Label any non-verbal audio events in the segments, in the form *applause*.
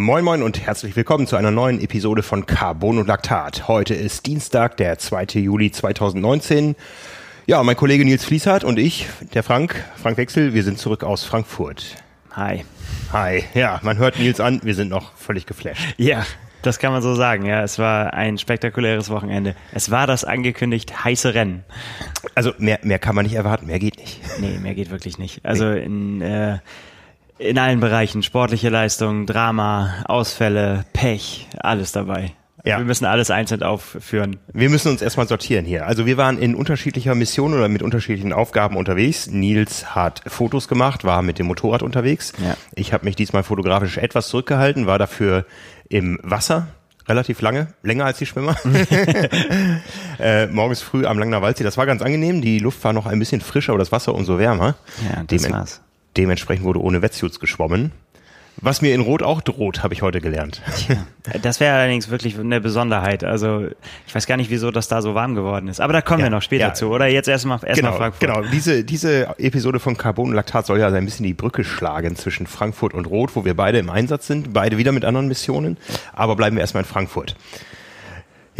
Moin Moin und herzlich willkommen zu einer neuen Episode von Carbon und Laktat. Heute ist Dienstag, der 2. Juli 2019. Ja, mein Kollege Nils Fließhardt und ich, der Frank, Frank Wechsel, wir sind zurück aus Frankfurt. Hi. Hi. Ja, man hört Nils an, wir sind noch völlig geflasht. Ja, das kann man so sagen. Ja, es war ein spektakuläres Wochenende. Es war das angekündigt heiße Rennen. Also mehr, mehr kann man nicht erwarten, mehr geht nicht. Nee, mehr geht wirklich nicht. Also nee. in, äh, in allen Bereichen, sportliche Leistung, Drama, Ausfälle, Pech, alles dabei. Ja. Wir müssen alles einzeln aufführen. Wir müssen uns erstmal sortieren hier. Also wir waren in unterschiedlicher Mission oder mit unterschiedlichen Aufgaben unterwegs. Nils hat Fotos gemacht, war mit dem Motorrad unterwegs. Ja. Ich habe mich diesmal fotografisch etwas zurückgehalten, war dafür im Wasser relativ lange, länger als die Schwimmer. *laughs* *laughs* äh, morgens früh am Langner Waldsee. Das war ganz angenehm. Die Luft war noch ein bisschen frischer, aber das Wasser umso wärmer. Ja, das Dem war's. Dementsprechend wurde ohne Wetsuits geschwommen. Was mir in Rot auch droht, habe ich heute gelernt. Tja, das wäre allerdings wirklich eine Besonderheit. Also ich weiß gar nicht, wieso das da so warm geworden ist. Aber da kommen ja, wir noch später ja. zu, oder? Jetzt erstmal erst genau, Frankfurt. Genau, diese, diese Episode von Carbon und Laktat soll ja ein bisschen die Brücke schlagen zwischen Frankfurt und Rot, wo wir beide im Einsatz sind, beide wieder mit anderen Missionen. Aber bleiben wir erstmal in Frankfurt.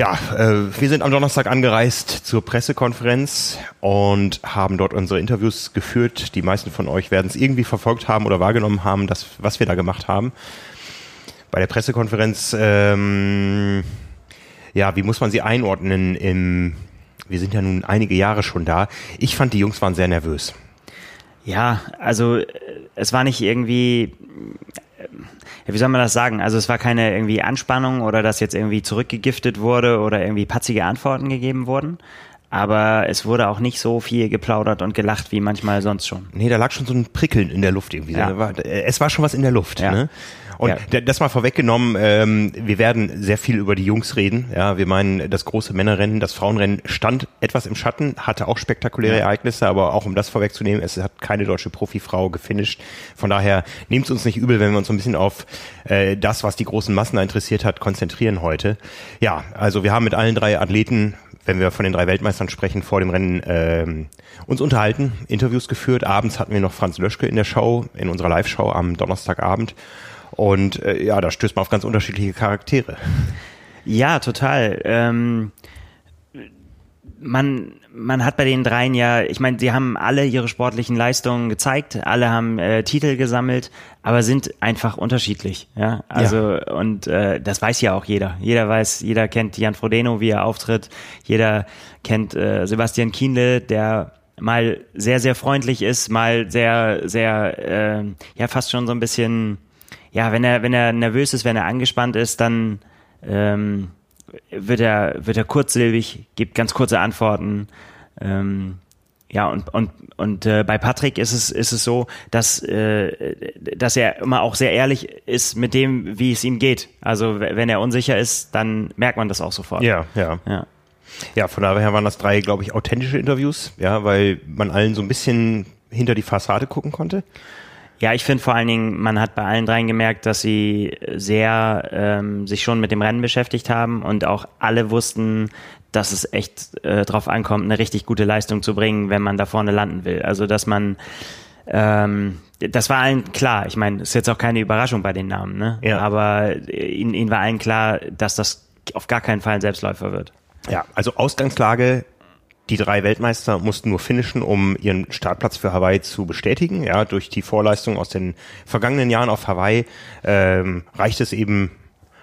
Ja, äh, wir sind am Donnerstag angereist zur Pressekonferenz und haben dort unsere Interviews geführt. Die meisten von euch werden es irgendwie verfolgt haben oder wahrgenommen haben, das, was wir da gemacht haben. Bei der Pressekonferenz, ähm, ja, wie muss man sie einordnen? Im, wir sind ja nun einige Jahre schon da. Ich fand, die Jungs waren sehr nervös. Ja, also äh, es war nicht irgendwie wie soll man das sagen? Also es war keine irgendwie Anspannung oder dass jetzt irgendwie zurückgegiftet wurde oder irgendwie patzige Antworten gegeben wurden. Aber es wurde auch nicht so viel geplaudert und gelacht wie manchmal sonst schon. Nee, da lag schon so ein Prickeln in der Luft irgendwie. Ja. Es war schon was in der Luft. Ja. Ne? Und ja. das mal vorweggenommen, ähm, wir werden sehr viel über die Jungs reden. Ja, wir meinen, das große Männerrennen, das Frauenrennen stand etwas im Schatten, hatte auch spektakuläre ja. Ereignisse, aber auch um das vorwegzunehmen, es hat keine deutsche Profifrau gefinisht. Von daher nehmt es uns nicht übel, wenn wir uns so ein bisschen auf äh, das, was die großen Massen interessiert hat, konzentrieren heute. Ja, also wir haben mit allen drei Athleten wenn wir von den drei Weltmeistern sprechen, vor dem Rennen ähm, uns unterhalten, Interviews geführt. Abends hatten wir noch Franz Löschke in der Show, in unserer Live-Show am Donnerstagabend. Und äh, ja, da stößt man auf ganz unterschiedliche Charaktere. Ja, total. Ähm, man, man hat bei den dreien ja, ich meine, sie haben alle ihre sportlichen Leistungen gezeigt, alle haben äh, Titel gesammelt, aber sind einfach unterschiedlich. Ja, also ja. und äh, das weiß ja auch jeder. Jeder weiß, jeder kennt Jan Frodeno, wie er auftritt. Jeder kennt äh, Sebastian Kienle, der mal sehr sehr freundlich ist, mal sehr sehr äh, ja fast schon so ein bisschen ja, wenn er, wenn er nervös ist, wenn er angespannt ist, dann ähm, wird er, wird er kurzsilbig, gibt ganz kurze Antworten. Ähm, ja, und, und, und äh, bei Patrick ist es, ist es so, dass, äh, dass er immer auch sehr ehrlich ist mit dem, wie es ihm geht. Also wenn er unsicher ist, dann merkt man das auch sofort. Ja, ja. Ja, ja von daher waren das drei, glaube ich, authentische Interviews, ja, weil man allen so ein bisschen hinter die Fassade gucken konnte. Ja, ich finde vor allen Dingen, man hat bei allen dreien gemerkt, dass sie sehr ähm, sich schon mit dem Rennen beschäftigt haben und auch alle wussten, dass es echt äh, drauf ankommt, eine richtig gute Leistung zu bringen, wenn man da vorne landen will. Also dass man ähm, das war allen klar. Ich meine, ist jetzt auch keine Überraschung bei den Namen, ne? Ja. Aber ihnen, ihnen war allen klar, dass das auf gar keinen Fall ein Selbstläufer wird. Ja, also Ausgangslage die drei Weltmeister mussten nur finishen, um ihren Startplatz für Hawaii zu bestätigen. Ja, durch die Vorleistung aus den vergangenen Jahren auf Hawaii ähm, reicht es eben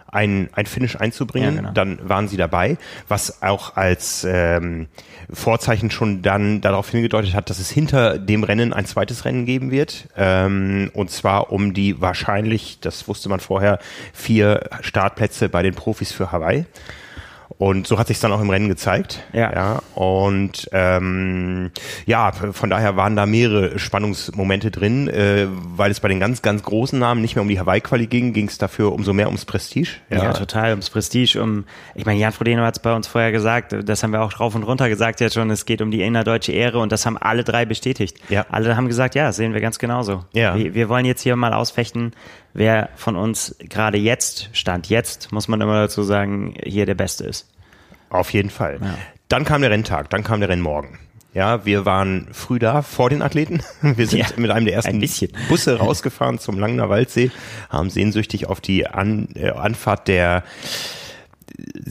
ein, ein Finish einzubringen, ja, genau. dann waren sie dabei, was auch als ähm, Vorzeichen schon dann darauf hingedeutet hat, dass es hinter dem Rennen ein zweites Rennen geben wird, ähm, und zwar um die wahrscheinlich, das wusste man vorher, vier Startplätze bei den Profis für Hawaii. Und so hat sich dann auch im Rennen gezeigt. Ja. ja und ähm, ja, von daher waren da mehrere Spannungsmomente drin, äh, weil es bei den ganz, ganz großen Namen nicht mehr um die Hawaii-Quali ging, ging es dafür umso mehr ums Prestige. Ja, ja total, ums Prestige. Um, ich meine, Jan Frodeno hat es bei uns vorher gesagt, das haben wir auch drauf und runter gesagt jetzt schon, es geht um die innerdeutsche Ehre und das haben alle drei bestätigt. Ja. Alle haben gesagt, ja, sehen wir ganz genauso. Ja. Wir, wir wollen jetzt hier mal ausfechten, wer von uns gerade jetzt, Stand jetzt, muss man immer dazu sagen, hier der Beste ist. Auf jeden Fall. Ja. Dann kam der Renntag, dann kam der Rennmorgen. Ja, wir waren früh da vor den Athleten. *laughs* Wir sind Ja, mit einem der ersten ein. *laughs* Busse rausgefahren zum Langner Waldsee, haben sehnsüchtig auf die An äh, Anfahrt der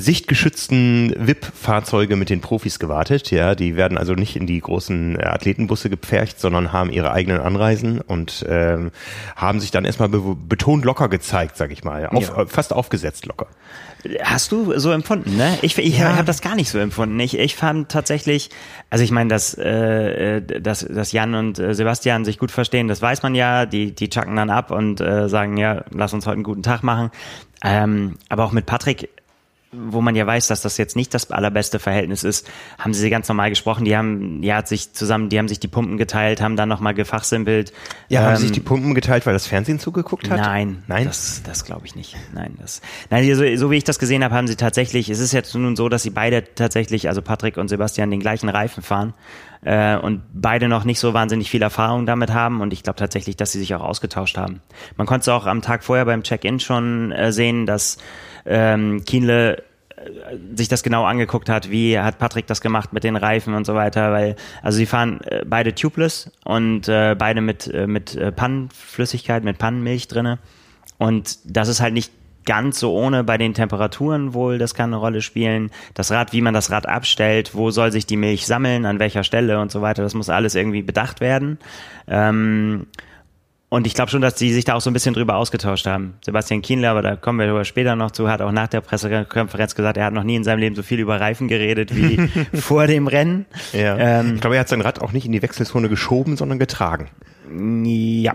sichtgeschützten VIP-Fahrzeuge mit den Profis gewartet. Ja, die werden also nicht in die großen äh, Athletenbusse gepfercht, sondern haben ihre eigenen Anreisen und ähm, haben sich dann erstmal be betont locker gezeigt, sag ich mal. Auf, Ja. äh, Fast aufgesetzt locker. Hast du so empfunden, ne? Ich, ich Ja. habe das gar nicht so empfunden. Ich, ich fand tatsächlich, also ich meine, dass, äh, äh, dass, dass Jan und Sebastian sich gut verstehen, das weiß man ja. Die, die chucken dann ab und äh, sagen, ja, lass uns heute einen guten Tag machen. Ähm, aber auch mit Patrick wo man ja weiß, dass das jetzt nicht das allerbeste Verhältnis ist, haben sie ganz normal gesprochen. Die haben, ja, hat sich zusammen, die haben sich die Pumpen geteilt, haben dann nochmal gefachsimpelt. Ja, haben Ähm, sich die Pumpen geteilt, weil das Fernsehen zugeguckt hat? Nein, Nein? das, das glaube ich nicht. Nein, das, nein, so, so wie ich das gesehen habe, haben sie tatsächlich. Es ist jetzt nun so, dass sie beide tatsächlich, also Patrick und Sebastian, den gleichen Reifen fahren äh, und beide noch nicht so wahnsinnig viel Erfahrung damit haben. Und ich glaube tatsächlich, dass sie sich auch ausgetauscht haben. Man konnte es auch am Tag vorher beim Check-in schon äh, sehen, dass ähm, Kienle sich das genau angeguckt hat, wie hat Patrick das gemacht mit den Reifen und so weiter, weil also sie fahren äh, beide tubeless und äh, beide mit äh, mit äh, Pannenflüssigkeit, mit Pannenmilch drinne und das ist halt nicht ganz so ohne bei den Temperaturen wohl, das kann eine Rolle spielen. Das Rad, wie man das Rad abstellt, wo soll sich die Milch sammeln, an welcher Stelle und so weiter, das muss alles irgendwie bedacht werden. Ähm, und ich glaube schon, dass die sich da auch so ein bisschen drüber ausgetauscht haben. Sebastian Kienle, aber da kommen wir später noch zu, hat auch nach der Pressekonferenz gesagt, er hat noch nie in seinem Leben so viel über Reifen geredet wie *laughs* vor dem Rennen. Ja. Ähm, ich glaube, er hat sein Rad auch nicht in die Wechselzone geschoben, sondern getragen. ja,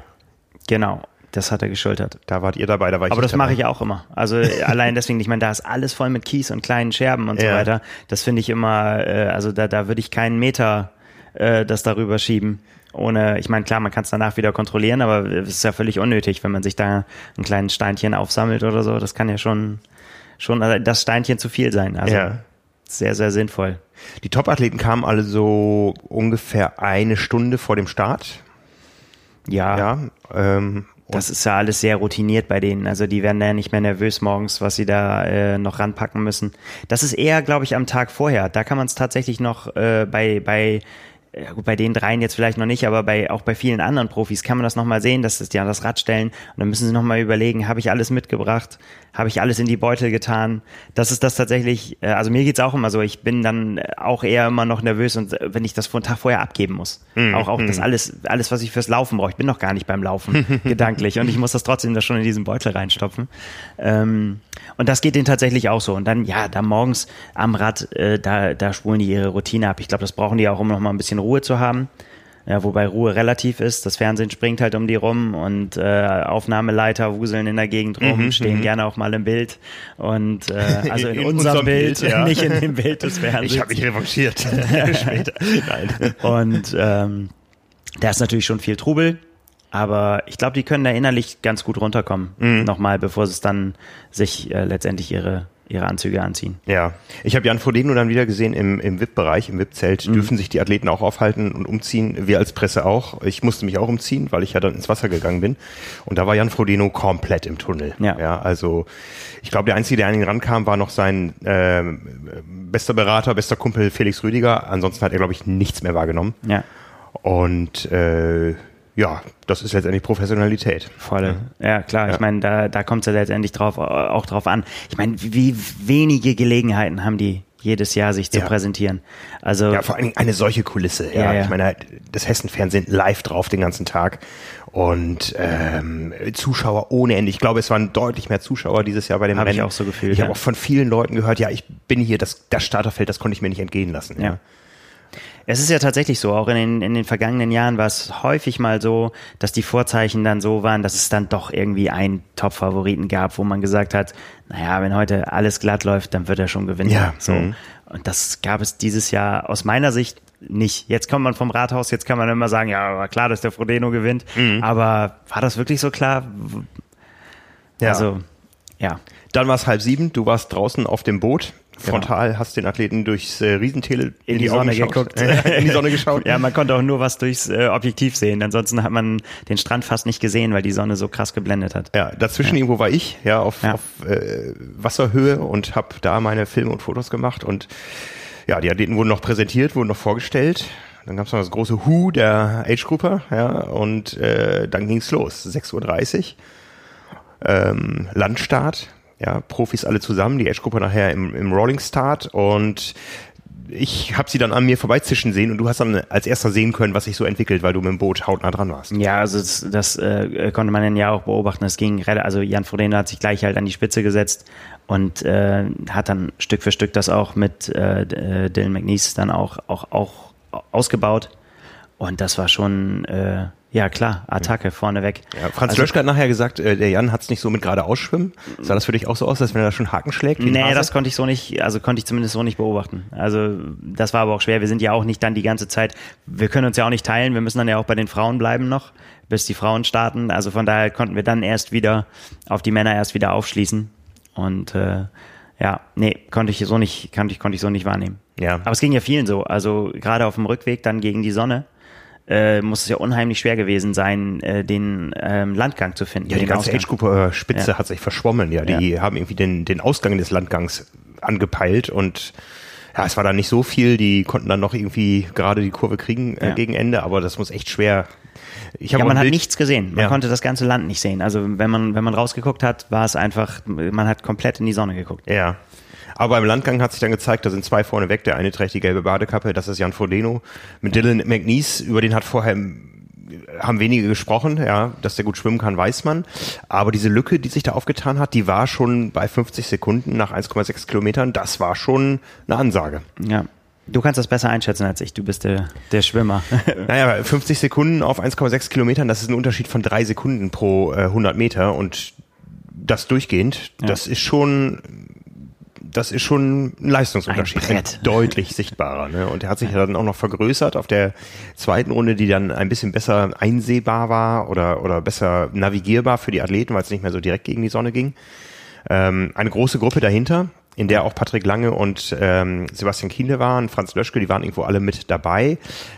genau. Das hat er geschultert. Da wart ihr dabei, da war ich Aber das mache ich auch immer. Also *laughs* allein deswegen, ich meine, da ist alles voll mit Kies und kleinen Scherben und so Ja. weiter. Das finde ich immer, äh, also da, da würde ich keinen Meter äh, das darüber schieben. Ohne, ich meine, klar, man kann es danach wieder kontrollieren, aber es ist ja völlig unnötig, wenn man sich da ein kleines Steinchen aufsammelt oder so. Das kann ja schon, schon äh, das Steinchen zu viel sein. Also Ja. sehr, sehr sinnvoll. Die Top-Athleten kamen alle so ungefähr eine Stunde vor dem Start. Ja, Ja. Ähm, das ist ja alles sehr routiniert bei denen. Also die werden ja nicht mehr nervös morgens, was sie da äh, noch ranpacken müssen. Das ist eher, glaube ich, am Tag vorher. Da kann man es tatsächlich noch äh, bei bei ja, gut, bei den dreien jetzt vielleicht noch nicht, aber bei auch bei vielen anderen Profis kann man das nochmal sehen, dass die an das Rad stellen. Und dann müssen sie nochmal überlegen, habe ich alles mitgebracht, habe ich alles in die Beutel getan. Das ist das tatsächlich, äh, also mir geht's auch immer so, ich bin dann äh, auch eher immer noch nervös und äh, wenn ich das vor einen Tag vorher abgeben muss. Auch auch das alles, alles, was ich fürs Laufen brauche. Ich bin noch gar nicht beim Laufen *laughs* gedanklich und ich muss das trotzdem da schon in diesen Beutel reinstopfen. Ähm, und das geht denen tatsächlich auch so. Und dann, ja, da morgens am Rad, äh, da, da spulen die ihre Routine ab. Ich glaube, das brauchen die auch, um noch mal ein bisschen Ruhe zu haben. Ja, wobei Ruhe relativ ist. Das Fernsehen springt halt um die rum und äh, Aufnahmeleiter wuseln in der Gegend rum, stehen gerne auch mal im Bild. Und äh, *laughs* also in, In unserem, unserem Bild, Bild, ja. *laughs* nicht in dem Bild des *laughs* Fernsehens. ich habe mich revanchiert. Später. Nein. Und ähm, da ist natürlich schon viel Trubel, aber ich glaube, die können da innerlich ganz gut runterkommen. Nochmal, bevor es dann sich äh, letztendlich ihre, ihre Anzüge anziehen. Ja, ich habe Jan Frodeno dann wieder gesehen im, im VIP-Bereich, im VIP-Zelt. Mhm. Dürfen sich die Athleten auch aufhalten und umziehen. Wir als Presse auch. Ich musste mich auch umziehen, weil ich ja dann ins Wasser gegangen bin. Und da war Jan Frodeno komplett im Tunnel. Ja. ja also ich glaube, der Einzige, der an ihn rankam, war noch sein ähm, bester Berater, bester Kumpel Felix Rüdiger. Ansonsten hat er, glaube ich, nichts mehr wahrgenommen. Ja, Und äh, ja, das ist letztendlich Professionalität. voll. Ja, klar. Ja. Ich meine, da, da kommt es ja letztendlich drauf, auch drauf an. Ich meine, wie wenige Gelegenheiten haben die jedes Jahr, sich zu Ja. präsentieren. Also Ja, vor allen Dingen eine solche Kulisse. Ja, Ja, ich meine, das Hessen-Fernsehen live drauf den ganzen Tag und ähm, Zuschauer ohne Ende. Ich glaube, es waren deutlich mehr Zuschauer dieses Jahr bei dem Hab ich Rennen. auch so gefühlt, Ich ja. habe auch von vielen Leuten gehört, ja, ich bin hier, das, das Starterfeld, das konnte ich mir nicht entgehen lassen. Ja. Es ist ja tatsächlich so, auch in den, in den vergangenen Jahren war es häufig mal so, dass die Vorzeichen dann so waren, dass es dann doch irgendwie einen Top-Favoriten gab, wo man gesagt hat, naja, wenn heute alles glatt läuft, dann wird er schon gewinnen. Ja, So. mhm. Und das gab es dieses Jahr aus meiner Sicht nicht. Jetzt kommt man vom Rathaus, jetzt kann man immer sagen, ja, war klar, dass der Frodeno gewinnt. Mhm. Aber war das wirklich so klar? Ja. Also, ja. Dann war es halb sieben, du warst draußen auf dem Boot. Frontal hast den Athleten durchs äh, Riesentele in die, Augen Sonne geschaut. geguckt. *laughs* in die Sonne geschaut. ja, man konnte auch nur was durchs äh, Objektiv sehen. Ansonsten hat man den Strand fast nicht gesehen, weil die Sonne so krass geblendet hat. Ja, dazwischen irgendwo war ich, ja, auf, Ja. auf äh, Wasserhöhe und habe da meine Filme und Fotos gemacht und ja, die Athleten wurden noch präsentiert, wurden noch vorgestellt Dann gab es noch das große Hu der Age-Grupper, ja, und äh, dann ging's los. 6.30 Uhr. Ähm, Landstart, ja, Profis alle zusammen, die Age-Gruppe nachher im, im Rolling Start und ich habe sie dann an mir vorbeizischen sehen und du hast dann als erster sehen können, was sich so entwickelt, weil du mit dem Boot hautnah dran warst. Ja, also das, das äh, konnte man dann ja auch beobachten. Es ging also Jan Frodeno hat sich gleich halt an die Spitze gesetzt und äh, hat dann Stück für Stück das auch mit äh, äh Dylan McNeese dann auch, auch, auch ausgebaut. Und das war schon, äh, ja klar, Attacke ja. vorneweg. Ja, Franz also, Löschke hat nachher gesagt, äh, der Jan hat es nicht so mit gerade ausschwimmen. Sah das für dich auch so aus, als wenn er da schon Haken schlägt? Nee, das konnte ich so nicht, also konnte ich zumindest so nicht beobachten. Also das war aber auch schwer. Wir sind ja auch nicht dann die ganze Zeit, wir können uns ja auch nicht teilen, wir müssen dann ja auch bei den Frauen bleiben noch, bis die Frauen starten. Also von daher konnten wir dann erst wieder auf die Männer erst wieder aufschließen. Und äh, ja, nee, konnte ich so nicht, konnte ich, konnte ich so nicht wahrnehmen. Ja. Aber es ging ja vielen so. Also gerade auf dem Rückweg dann gegen die Sonne äh, muss es ja unheimlich schwer gewesen sein, äh, den ähm, Landgang zu finden. Ja, die ganze Age-Gruppe-Spitze ja. hat sich verschwommen. Ja, die ja. haben irgendwie den, den Ausgang des Landgangs angepeilt und ja, es war dann nicht so viel. Die konnten dann noch irgendwie gerade die Kurve kriegen äh, ja. gegen Ende, aber das muss echt schwer. Ich ja, man hat nichts gesehen. Man ja. konnte das ganze Land nicht sehen. Also wenn man wenn man rausgeguckt hat, war es einfach, man hat komplett in die Sonne geguckt. Ja. Aber beim Landgang hat sich dann gezeigt, da sind zwei vorne weg. Der eine trägt die gelbe Badekappe, das ist Jan Frodeno. Mit Dylan McNeese, über den hat vorher haben wenige gesprochen, ja, dass der gut schwimmen kann, weiß man. Aber diese Lücke, die sich da aufgetan hat, die war schon bei 50 Sekunden nach 1,6 Kilometern. Das war schon eine Ansage. Ja. Du kannst das besser einschätzen als ich. Du bist der, der Schwimmer. *laughs* naja, 50 Sekunden auf 1,6 Kilometern, das ist ein Unterschied von drei Sekunden pro äh, 100 Meter und das durchgehend, ja. das ist schon das ist schon ein Leistungsunterschied. Ein deutlich sichtbarer. Ne? Und er hat sich ja dann auch noch vergrößert auf der zweiten Runde, die dann ein bisschen besser einsehbar war oder, oder besser navigierbar für die Athleten, weil es nicht mehr so direkt gegen die Sonne ging. Ähm, eine große Gruppe dahinter, in der auch Patrick Lange und ähm, Sebastian Kienle waren, Franz Löschke, die waren irgendwo alle mit dabei.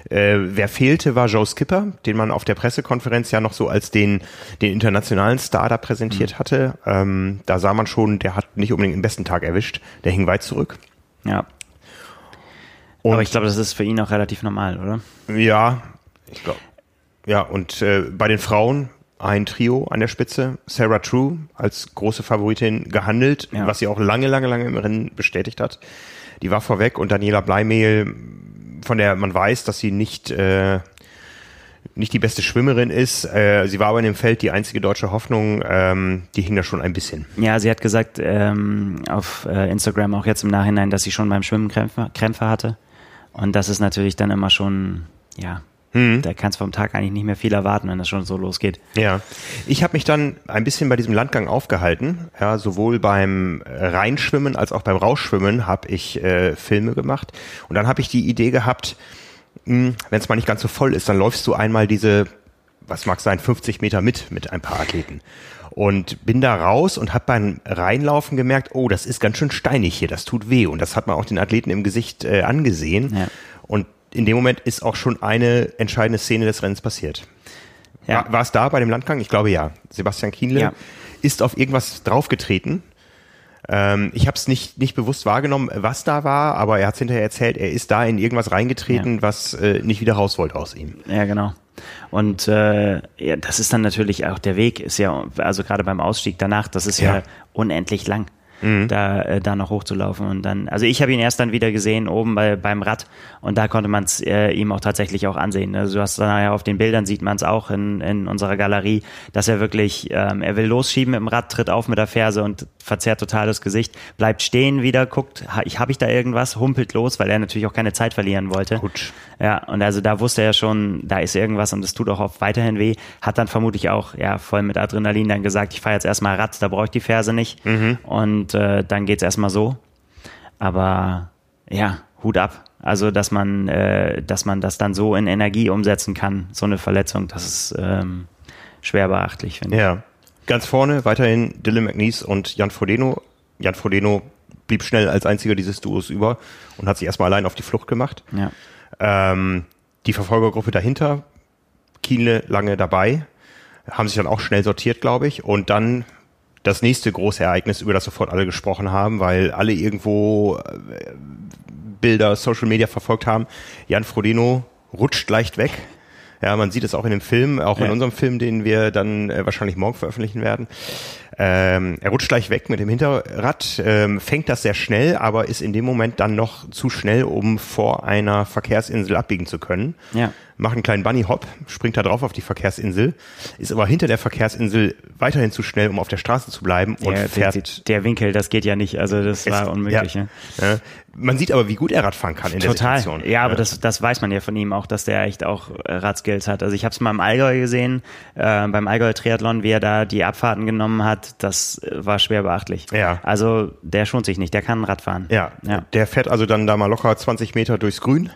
Äh, wer fehlte, war Joe Skipper, den man auf der Pressekonferenz ja noch so als den, den internationalen Star da präsentiert mhm. hatte. Ähm, da sah man schon, der hat nicht unbedingt den besten Tag erwischt. Der hing weit zurück. Ja. Und Aber ich glaube, das ist für ihn auch relativ normal, oder? Ja, ich glaube. Ja, und äh, bei den Frauen ein Trio an der Spitze. Sarah True als große Favoritin gehandelt, ja. was sie auch lange, lange, lange im Rennen bestätigt hat. Die war vorweg und Daniela Bleimehl, von der man weiß, dass sie nicht, äh, nicht die beste Schwimmerin ist. Äh, sie war aber in dem Feld die einzige deutsche Hoffnung. Ähm, die hing da schon ein bisschen. Ja, sie hat gesagt ähm, auf äh, Instagram auch jetzt im Nachhinein, dass sie schon beim Schwimmen Krämpfe, Krämpfe hatte. Und das ist natürlich dann immer schon, ja, hm. Da kannst du vom Tag eigentlich nicht mehr viel erwarten, wenn das schon so losgeht. Ja. Ich habe mich dann ein bisschen bei diesem Landgang aufgehalten. Ja, sowohl beim Reinschwimmen als auch beim Rausschwimmen habe ich äh, Filme gemacht. Und dann habe ich die Idee gehabt, wenn es mal nicht ganz so voll ist, dann läufst du einmal diese, was mag sein, 50 Meter mit, mit ein paar Athleten und bin da raus und habe beim Reinlaufen gemerkt, oh, das ist ganz schön steinig hier, das tut weh und das hat man auch den Athleten im Gesicht äh, angesehen. Ja. Und in dem Moment ist auch schon eine entscheidende Szene des Rennens passiert. Ja. War, war es da bei dem Landgang? Ich glaube ja. Sebastian Kienle ja. ist auf irgendwas draufgetreten. Ähm, ich habe es nicht, nicht bewusst wahrgenommen, was da war, aber er hat hinterher erzählt, er ist da in irgendwas reingetreten, ja. was äh, nicht wieder raus wollte aus ihm. Ja, genau. Und äh, ja, das ist dann natürlich auch der Weg, ist ja, also gerade beim Ausstieg danach, das ist ja, ja unendlich lang mhm. da, äh, da noch hochzulaufen. Und dann, also ich habe ihn erst dann wieder gesehen oben bei, beim Rad und da konnte man es äh, ihm auch tatsächlich auch ansehen. Also du hast dann ja auf den Bildern sieht man es auch in, in unserer Galerie, dass er wirklich, ähm, er will losschieben mit dem Rad, tritt auf mit der Ferse und verzerrt total das Gesicht, bleibt stehen wieder, guckt, ha, ich habe ich da irgendwas, humpelt los, weil er natürlich auch keine Zeit verlieren wollte. Gut. Ja, und also da wusste er schon, da ist irgendwas und es tut auch oft weiterhin weh. Hat dann vermutlich auch ja voll mit Adrenalin dann gesagt, ich fahre jetzt erstmal Rad, da brauche ich die Ferse nicht. Mhm. Und äh, dann geht's erstmal so. Aber ja, Hut ab. Also, dass man, äh, dass man das dann so in Energie umsetzen kann, so eine Verletzung, das ist ähm, schwer beachtlich, finde ich. Ja. Ganz vorne weiterhin Dylan McNeese und Jan Frodeno. Jan Frodeno blieb schnell als einziger dieses Duos über und hat sich erstmal allein auf die Flucht gemacht. Ja. Ähm, die Verfolgergruppe dahinter, Kienle lange dabei, haben sich dann auch schnell sortiert, glaube ich. Und dann das nächste große Ereignis, über das sofort alle gesprochen haben, weil alle irgendwo äh, Bilder, Social Media verfolgt haben. Jan Frodeno rutscht leicht weg. Ja, man sieht es auch in dem Film, auch Ja. in unserem Film, den wir dann äh, wahrscheinlich morgen veröffentlichen werden. Ähm, er rutscht gleich weg mit dem Hinterrad, ähm, fängt das sehr schnell, aber ist in dem Moment dann noch zu schnell, um vor einer Verkehrsinsel abbiegen zu können. Ja. Macht einen kleinen Bunny-Hop, springt da drauf auf die Verkehrsinsel, ist aber hinter der Verkehrsinsel weiterhin zu schnell, um auf der Straße zu bleiben und der, fährt der, der Winkel, das geht ja nicht. Also das war unmöglich. Ja. Ja. Ja. Man sieht aber, wie gut er Radfahren kann in Total. der Situation. Ja, aber das, das weiß man ja von ihm auch, dass der echt auch äh, Radskills hat. Also ich habe es mal im Allgäu gesehen, äh, beim Allgäu Triathlon, wie er da die Abfahrten genommen hat, das äh, war schwer beachtlich. Ja. Also der schont sich nicht, der kann Rad fahren. Ja, Ja. der fährt also dann da mal locker 20 Meter durchs Grün.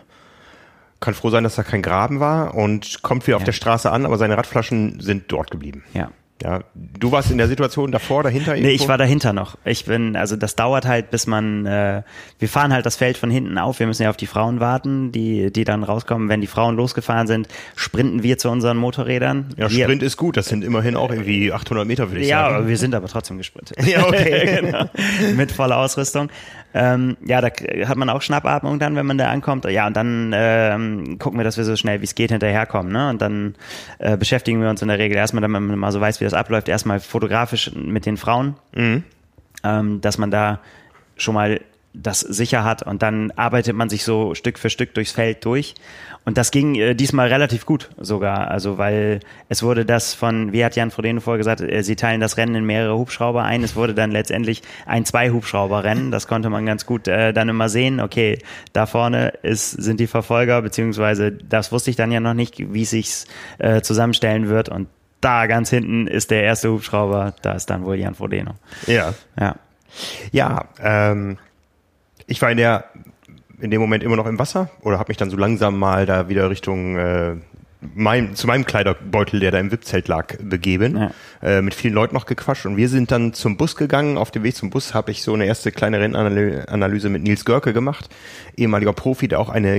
Kann froh sein, dass da kein Graben war und kommt wieder auf Ja. der Straße an, aber seine Radflaschen sind dort geblieben. Ja. Ja, du warst in der Situation davor, dahinter? Nee, irgendwo? ich war dahinter noch. Ich bin, also das dauert halt, bis man, äh, wir fahren halt das Feld von hinten auf. Wir müssen ja auf die Frauen warten, die, die dann rauskommen. Wenn die Frauen losgefahren sind, sprinten wir zu unseren Motorrädern. Ja, wir, Sprint ist gut, das sind immerhin auch irgendwie 800 Meter, würde ich Ja, sagen. aber wir sind aber trotzdem gesprintet. Ja, okay. *laughs* genau. Mit voller Ausrüstung. Ähm, ja, da hat man auch Schnappatmung dann, wenn man da ankommt. Ja, und dann ähm, gucken wir, dass wir so schnell wie es geht hinterherkommen. Ne? Und dann äh, beschäftigen wir uns in der Regel erstmal, damit man mal so weiß, wie das abläuft, erstmal fotografisch mit den Frauen, ähm, dass man da schon mal das sicher hat und dann arbeitet man sich so Stück für Stück durchs Feld durch. Und das ging äh, diesmal relativ gut sogar, also weil es wurde das von, wie hat Jan Frodeno vorher gesagt, äh, sie teilen das Rennen in mehrere Hubschrauber ein. Es wurde dann letztendlich ein Zwei-Hubschrauber-Rennen. Das konnte man ganz gut äh, dann immer sehen. Okay, da vorne ist, sind die Verfolger, beziehungsweise das wusste ich dann ja noch nicht, wie es sich äh, zusammenstellen wird. Und da ganz hinten ist der erste Hubschrauber, da ist dann wohl Jan Frodeno. Ja. Ja. Ja, ähm, ich war in der in dem Moment immer noch im Wasser oder habe mich dann so langsam mal da wieder Richtung äh, mein, zu meinem Kleiderbeutel, der da im VIP-Zelt lag, begeben. Ja. Äh, mit vielen Leuten noch gequatscht und wir sind dann zum Bus gegangen. Auf dem Weg zum Bus habe ich so eine erste kleine Rennanalyse mit Nils Görke gemacht, ehemaliger Profi, der auch eine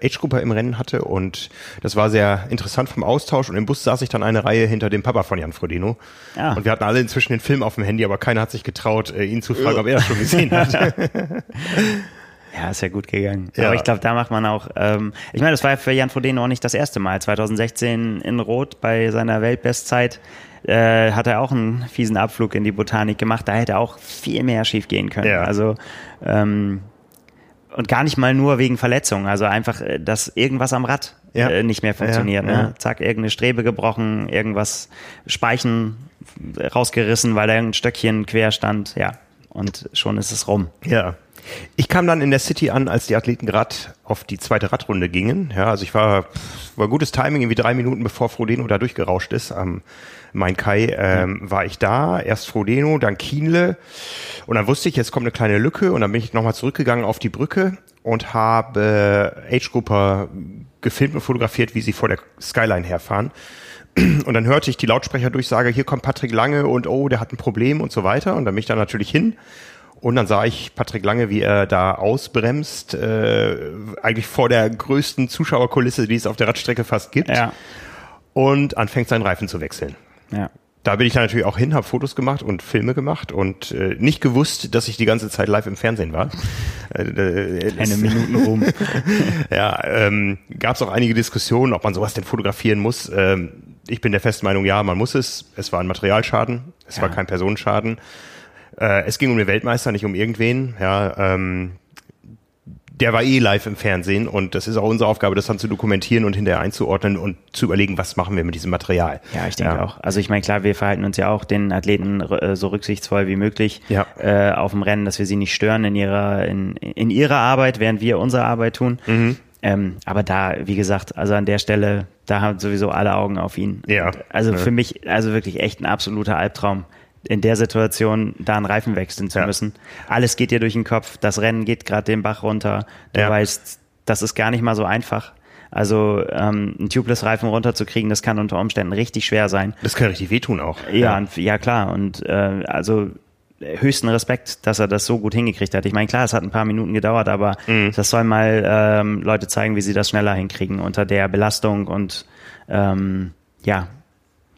Age-Gruppe im Rennen hatte und das war sehr interessant vom Austausch und im Bus saß ich dann eine Reihe hinter dem Papa von Jan Frodeno Ah. und wir hatten alle inzwischen den Film auf dem Handy, aber keiner hat sich getraut, äh, ihn zu fragen, ob er das schon gesehen hat. *laughs* *laughs* Ja, ist ja gut gegangen. Ja. Aber ich glaube, da macht man auch, ähm, ich meine, das war ja für Jan Frodeno auch nicht das erste Mal. 2016 in Rot bei seiner Weltbestzeit äh, hat er auch einen fiesen Abflug in die Botanik gemacht. Da hätte auch viel mehr schief gehen können. Ja. Also ähm, und gar nicht mal nur wegen Verletzungen, also einfach, äh, dass irgendwas am Rad Ja. äh, nicht mehr funktioniert. Ne? Zack, irgendeine Strebe gebrochen, irgendwas Speichen rausgerissen, weil da irgendein Stöckchen quer stand. Ja, und schon ist es rum. Ja. Ich kam dann in der City an, als die Athleten gerade auf die zweite Radrunde gingen. Ja, also ich war, war gutes Timing, irgendwie drei Minuten bevor Frodeno da durchgerauscht ist. Am Main Kai ähm, war ich da. Erst Frodeno, dann Kienle. Und dann wusste ich, jetzt kommt eine kleine Lücke. Und dann bin ich nochmal zurückgegangen auf die Brücke und habe Age-Grupper gefilmt und fotografiert, wie sie vor der Skyline herfahren. Und dann hörte ich die Lautsprecherdurchsage, hier kommt Patrick Lange und oh, der hat ein Problem und so weiter. Und dann bin ich da natürlich hin. Und dann sah ich Patrick Lange, wie er da ausbremst, äh, eigentlich vor der größten Zuschauerkulisse, die es auf der Radstrecke fast gibt. Ja, Und anfängt seinen Reifen zu wechseln. ja. Da bin ich dann natürlich auch hin, habe Fotos gemacht und Filme gemacht und äh, nicht gewusst, dass ich die ganze Zeit live im Fernsehen war. Äh, äh, Eine Minuten rum. *laughs* ja, ähm, gab es auch einige Diskussionen, ob man sowas denn fotografieren muss. Ähm, ich bin der festen Meinung, ja, man muss es. Es war ein Materialschaden, es war Ja. kein Personenschaden. Äh, es ging um den Weltmeister, nicht um irgendwen. Ja, ähm, der war eh live im Fernsehen und das ist auch unsere Aufgabe, das dann zu dokumentieren und hinterher einzuordnen und zu überlegen, was machen wir mit diesem Material. Ja, ich denke auch. Also ich meine, klar, wir verhalten uns ja auch den Athleten äh, so rücksichtsvoll wie möglich Ja. äh, auf dem Rennen, dass wir sie nicht stören in ihrer, in, in ihrer Arbeit, während wir unsere Arbeit tun. Mhm. Ähm, aber da, wie gesagt, also an der Stelle, da haben sowieso alle Augen auf ihn. Ja. Und also Ja. für mich, also wirklich echt ein absoluter Albtraum, in der Situation da einen Reifen wechseln zu Ja. müssen. Alles geht dir durch den Kopf, das Rennen geht gerade den Bach runter. Du Ja. weißt, das ist gar nicht mal so einfach. Also ähm, einen Tubeless-Reifen runterzukriegen, das kann unter Umständen richtig schwer sein. Das kann richtig wehtun auch. Ja, und, ja klar. Und äh, also höchsten Respekt, dass er das so gut hingekriegt hat. Ich meine, klar, es hat ein paar Minuten gedauert, aber Mhm. das soll mal ähm, Leute zeigen, wie sie das schneller hinkriegen unter der Belastung und ähm, ja,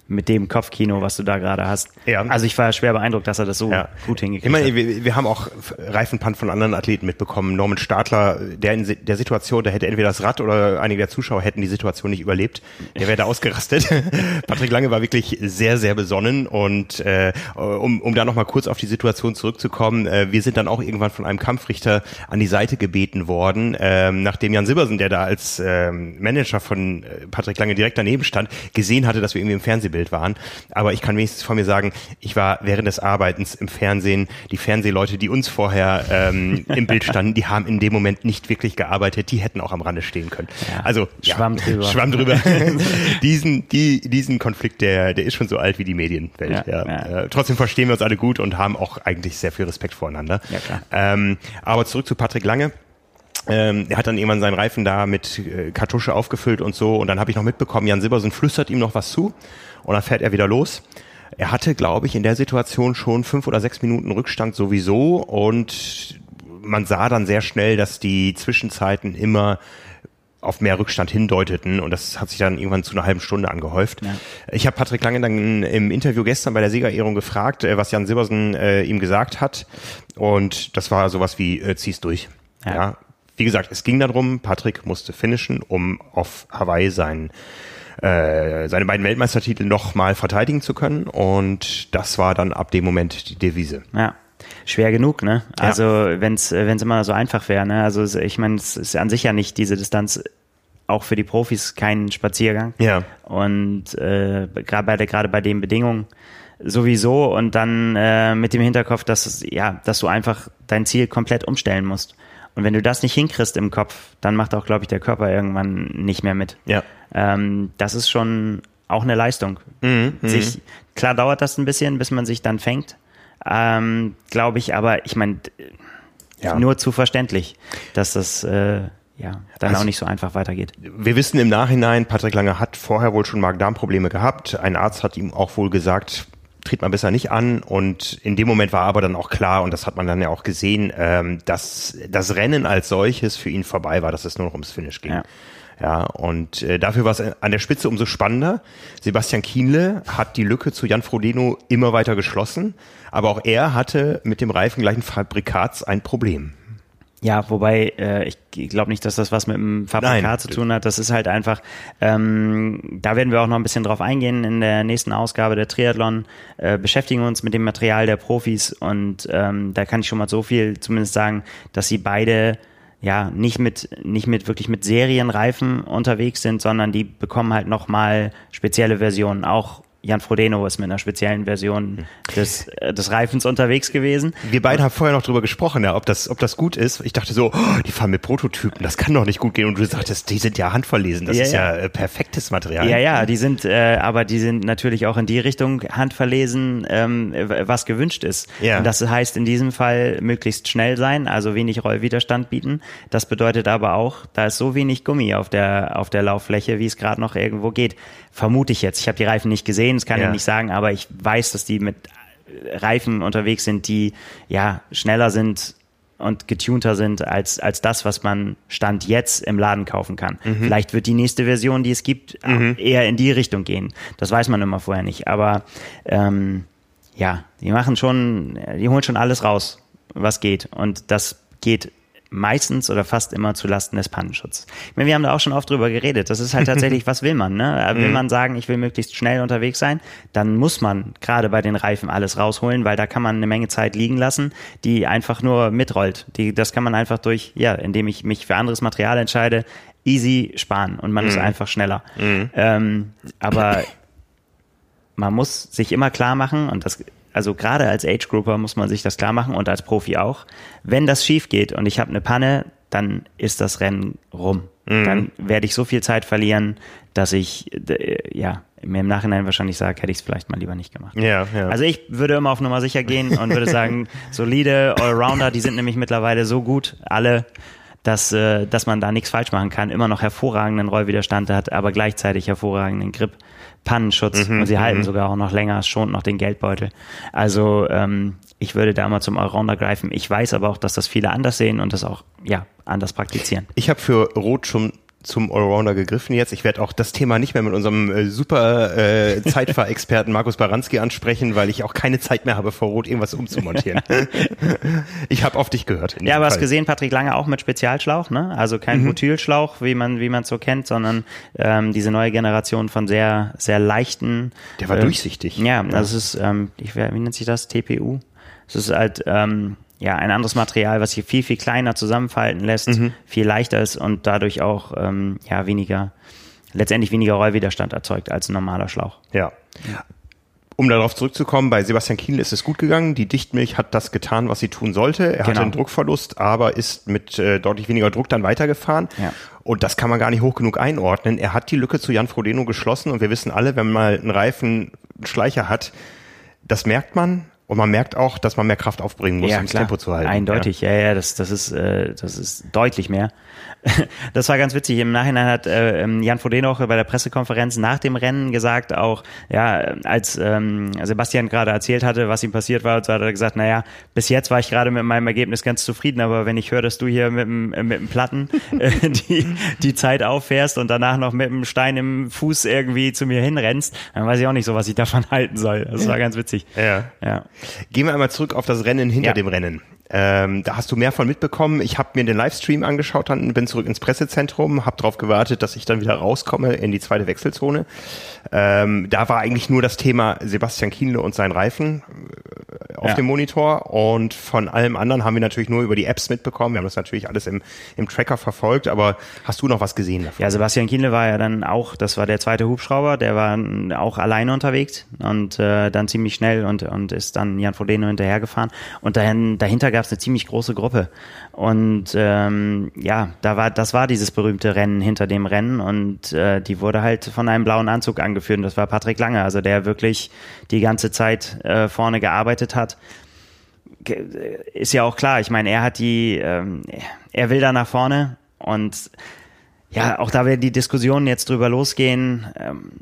mit dem Kopfkino, was du da gerade hast. Ja. Also ich war schwer beeindruckt, dass er das so ja. gut hingekriegt ich meine, hat. Wir, wir haben auch Reifenpant von anderen Athleten mitbekommen. Norman Stadler, der in der Situation, der hätte entweder das Rad oder einige der Zuschauer hätten die Situation nicht überlebt. Der wäre da ausgerastet. *laughs* Patrick Lange war wirklich sehr, sehr besonnen und äh, um, um da nochmal kurz auf die Situation zurückzukommen, äh, wir sind dann auch irgendwann von einem Kampfrichter an die Seite gebeten worden, äh, nachdem Jan Silbersen, der da als äh, Manager von äh, Patrick Lange direkt daneben stand, gesehen hatte, dass wir irgendwie im Fernsehen Fernsehbild waren. Aber ich kann wenigstens von mir sagen, ich war während des Arbeitens im Fernsehen. Die Fernsehleute, die uns vorher ähm, im Bild standen, die haben in dem Moment nicht wirklich gearbeitet. Die hätten auch am Rande stehen können. Ja, also schwamm ja, drüber. Schwamm drüber. *laughs* diesen, die, diesen Konflikt, der, der ist schon so alt wie die Medienwelt. Ja. Äh, trotzdem verstehen wir uns alle gut und haben auch eigentlich sehr viel Respekt voreinander. Ähm, aber zurück zu Patrick Lange. Ähm, er hat dann irgendwann seinen Reifen da mit äh, Kartusche aufgefüllt und so. Und dann habe ich noch mitbekommen, Jan Silbersen flüstert ihm noch was zu und dann fährt er wieder los. Er hatte, glaube ich, in der Situation schon fünf oder sechs Minuten Rückstand sowieso und man sah dann sehr schnell, dass die Zwischenzeiten immer auf mehr Rückstand hindeuteten und das hat sich dann irgendwann zu einer halben Stunde angehäuft. Ja. Ich habe Patrick Lange dann im Interview gestern bei der Siegerehrung gefragt, äh, was Jan Silbersen äh, ihm gesagt hat und das war sowas wie äh, zieh's durch. Ja. ja. Wie gesagt, es ging darum, Patrick musste finishen, um auf Hawaii seinen äh, seine beiden Weltmeistertitel nochmal verteidigen zu können. Und das war dann ab dem Moment die Devise. Ja. Schwer genug, ne? Also ja. wenn es wenn es immer so einfach wäre, ne? Also ich meine, es ist an sich ja nicht diese Distanz auch für die Profis kein Spaziergang. Ja. Und äh, gerade bei gerade bei den Bedingungen sowieso und dann äh, mit dem Hinterkopf, dass ja, dass du einfach dein Ziel komplett umstellen musst. Und wenn du das nicht hinkriegst im Kopf, dann macht auch, glaube ich, der Körper irgendwann nicht mehr mit. Ja. Ähm, das ist schon auch eine Leistung. Mhm, mhm, sich, klar dauert das ein bisschen, bis man sich dann fängt. Ähm, glaube ich, aber ich meine, ja. nur zu verständlich, dass das äh, ja, dann also, auch nicht so einfach weitergeht. Wir wissen im Nachhinein, Patrick Lange hat vorher wohl schon Magen-Darm-Probleme gehabt. Ein Arzt hat ihm auch wohl gesagt, tritt man besser nicht an. Und in dem Moment war aber dann auch klar, und das hat man dann ja auch gesehen, ähm, dass das Rennen als solches für ihn vorbei war, dass es nur noch ums Finish ging. Ja. Ja, und äh, dafür war es an der Spitze umso spannender. Sebastian Kienle hat die Lücke zu Jan Frodeno immer weiter geschlossen, aber auch er hatte mit dem Reifen gleichen Fabrikats ein Problem. Ja, wobei äh, ich glaube nicht, dass das was mit dem Fabrikat zu tun hat. Das ist halt einfach, ähm, da werden wir auch noch ein bisschen drauf eingehen in der nächsten Ausgabe der Triathlon. Äh, beschäftigen uns mit dem Material der Profis und ähm, da kann ich schon mal so viel zumindest sagen, dass sie beide ja nicht mit nicht mit wirklich mit Serienreifen unterwegs sind, sondern die bekommen halt noch mal spezielle Versionen, auch Jan Frodeno ist mit einer speziellen Version des, äh, des Reifens unterwegs gewesen. Wir beide haben vorher noch drüber gesprochen, ja, ob das, ob das gut ist. Ich dachte so, oh, die fahren mit Prototypen, das kann doch nicht gut gehen. Und du sagtest, die sind ja handverlesen, das ja, ist ja, ja äh, perfektes Material. Ja, ja, die sind, äh, aber die sind natürlich auch in die Richtung handverlesen, ähm, was gewünscht ist. Ja. Und das heißt in diesem Fall möglichst schnell sein, also wenig Rollwiderstand bieten. Das bedeutet aber auch, da ist so wenig Gummi auf der, auf der Lauffläche, wie es gerade noch irgendwo geht. Vermute ich jetzt. Ich habe die Reifen nicht gesehen gesehen, das kann ja. ich nicht sagen, aber ich weiß, dass die mit Reifen unterwegs sind, die ja schneller sind und getunter sind als, als das, was man Stand jetzt im Laden kaufen kann. Mhm. Vielleicht wird die nächste Version, die es gibt, mhm. eher in die Richtung gehen. Das weiß man immer vorher nicht. Aber ähm, ja, die machen schon, die holen schon alles raus, was geht. Und das geht meistens oder fast immer zu Lasten des Pannenschutzes. Ich meine, wir haben da auch schon oft drüber geredet. Das ist halt tatsächlich, *laughs* was will man? Ne? Will mhm. man sagen, ich will möglichst schnell unterwegs sein, dann muss man gerade bei den Reifen alles rausholen, weil da kann man eine Menge Zeit liegen lassen, die einfach nur mitrollt. Die, das kann man einfach durch, ja, indem ich mich für anderes Material entscheide, easy sparen und man mhm. ist einfach schneller. Mhm. Ähm, aber man muss sich immer klar machen, und das also gerade als Age Grouper muss man sich das klar machen und als Profi auch. Wenn das schief geht und ich habe eine Panne, dann ist das Rennen rum. Mhm. Dann werde ich so viel Zeit verlieren, dass ich äh, ja mir im Nachhinein wahrscheinlich sage, hätte ich es vielleicht mal lieber nicht gemacht. Ja, ja. Also ich würde immer auf Nummer sicher gehen und würde sagen, *laughs* solide Allrounder, die sind nämlich mittlerweile so gut, alle, dass, äh, dass man da nichts falsch machen kann, immer noch hervorragenden Rollwiderstand hat, aber gleichzeitig hervorragenden Grip. Pannenschutz mhm, und sie halten mhm. sogar auch noch länger, schont noch den Geldbeutel. Also ähm, ich würde da mal zum Allrounder greifen. Ich weiß aber auch, dass das viele anders sehen und das auch ja anders praktizieren. Ich habe für Rot schon zum Allrounder gegriffen jetzt. Ich werde auch das Thema nicht mehr mit unserem äh, super äh, Zeitfahrexperten *laughs* Markus Baranski ansprechen, weil ich auch keine Zeit mehr habe, vor Rot irgendwas umzumontieren. *laughs* ich habe auf dich gehört. Ja, aber hast gesehen, Patrick Lange auch mit Spezialschlauch, ne? Also kein mhm. Butylschlauch, wie man wie man so kennt, sondern ähm, diese neue Generation von sehr sehr leichten. Der war äh, durchsichtig. Ja, das ist ähm, ich, wie nennt sich das TPU? Es ist halt ähm, ja, ein anderes Material, was sich viel, viel kleiner zusammenfalten lässt, mhm. viel leichter ist und dadurch auch ähm, ja, weniger, letztendlich weniger Rollwiderstand erzeugt als ein normaler Schlauch. Ja. Um darauf zurückzukommen, bei Sebastian Kiel ist es gut gegangen. Die Dichtmilch hat das getan, was sie tun sollte. Er genau. hatte einen Druckverlust, aber ist mit äh, deutlich weniger Druck dann weitergefahren. Ja. Und das kann man gar nicht hoch genug einordnen. Er hat die Lücke zu Jan Frodeno geschlossen und wir wissen alle, wenn man mal einen Reifen einen Schleicher hat, das merkt man, und man merkt auch, dass man mehr Kraft aufbringen muss, ja, um das Tempo zu halten. Eindeutig, ja, ja, ja das, das ist, äh, das ist deutlich mehr. *laughs* das war ganz witzig. Im Nachhinein hat äh, ähm, Jan Frodeno bei der Pressekonferenz nach dem Rennen gesagt, auch ja, als ähm, Sebastian gerade erzählt hatte, was ihm passiert war, so hat er gesagt, naja, bis jetzt war ich gerade mit meinem Ergebnis ganz zufrieden, aber wenn ich höre, dass du hier mit dem, äh, mit dem Platten *laughs* äh, die, die Zeit auffährst und danach noch mit dem Stein im Fuß irgendwie zu mir hinrennst, dann weiß ich auch nicht so, was ich davon *laughs* halten soll. Das war ganz witzig. Ja. ja. Gehen wir einmal zurück auf das Rennen hinter ja. dem Rennen. Ähm, da hast du mehr von mitbekommen. Ich habe mir den Livestream angeschaut, dann bin zurück ins Pressezentrum, habe darauf gewartet, dass ich dann wieder rauskomme in die zweite Wechselzone. Ähm, da war eigentlich nur das Thema Sebastian Kienle und sein Reifen äh, auf ja. dem Monitor und von allem anderen haben wir natürlich nur über die Apps mitbekommen. Wir haben das natürlich alles im, im Tracker verfolgt, aber hast du noch was gesehen davon? Ja, Sebastian Kienle war ja dann auch, das war der zweite Hubschrauber, der war auch alleine unterwegs und äh, dann ziemlich schnell und, und ist dann Jan Frodeno hinterhergefahren und dahin, dahinter gab es eine ziemlich große Gruppe. Und ähm, ja, da war, das war dieses berühmte Rennen hinter dem Rennen und äh, die wurde halt von einem blauen Anzug angeführt. Und das war Patrick Lange, also der wirklich die ganze Zeit äh, vorne gearbeitet hat ist ja auch klar. Ich meine, er hat die, ähm, er will da nach vorne und ja, auch da werden die Diskussionen jetzt drüber losgehen. Ähm,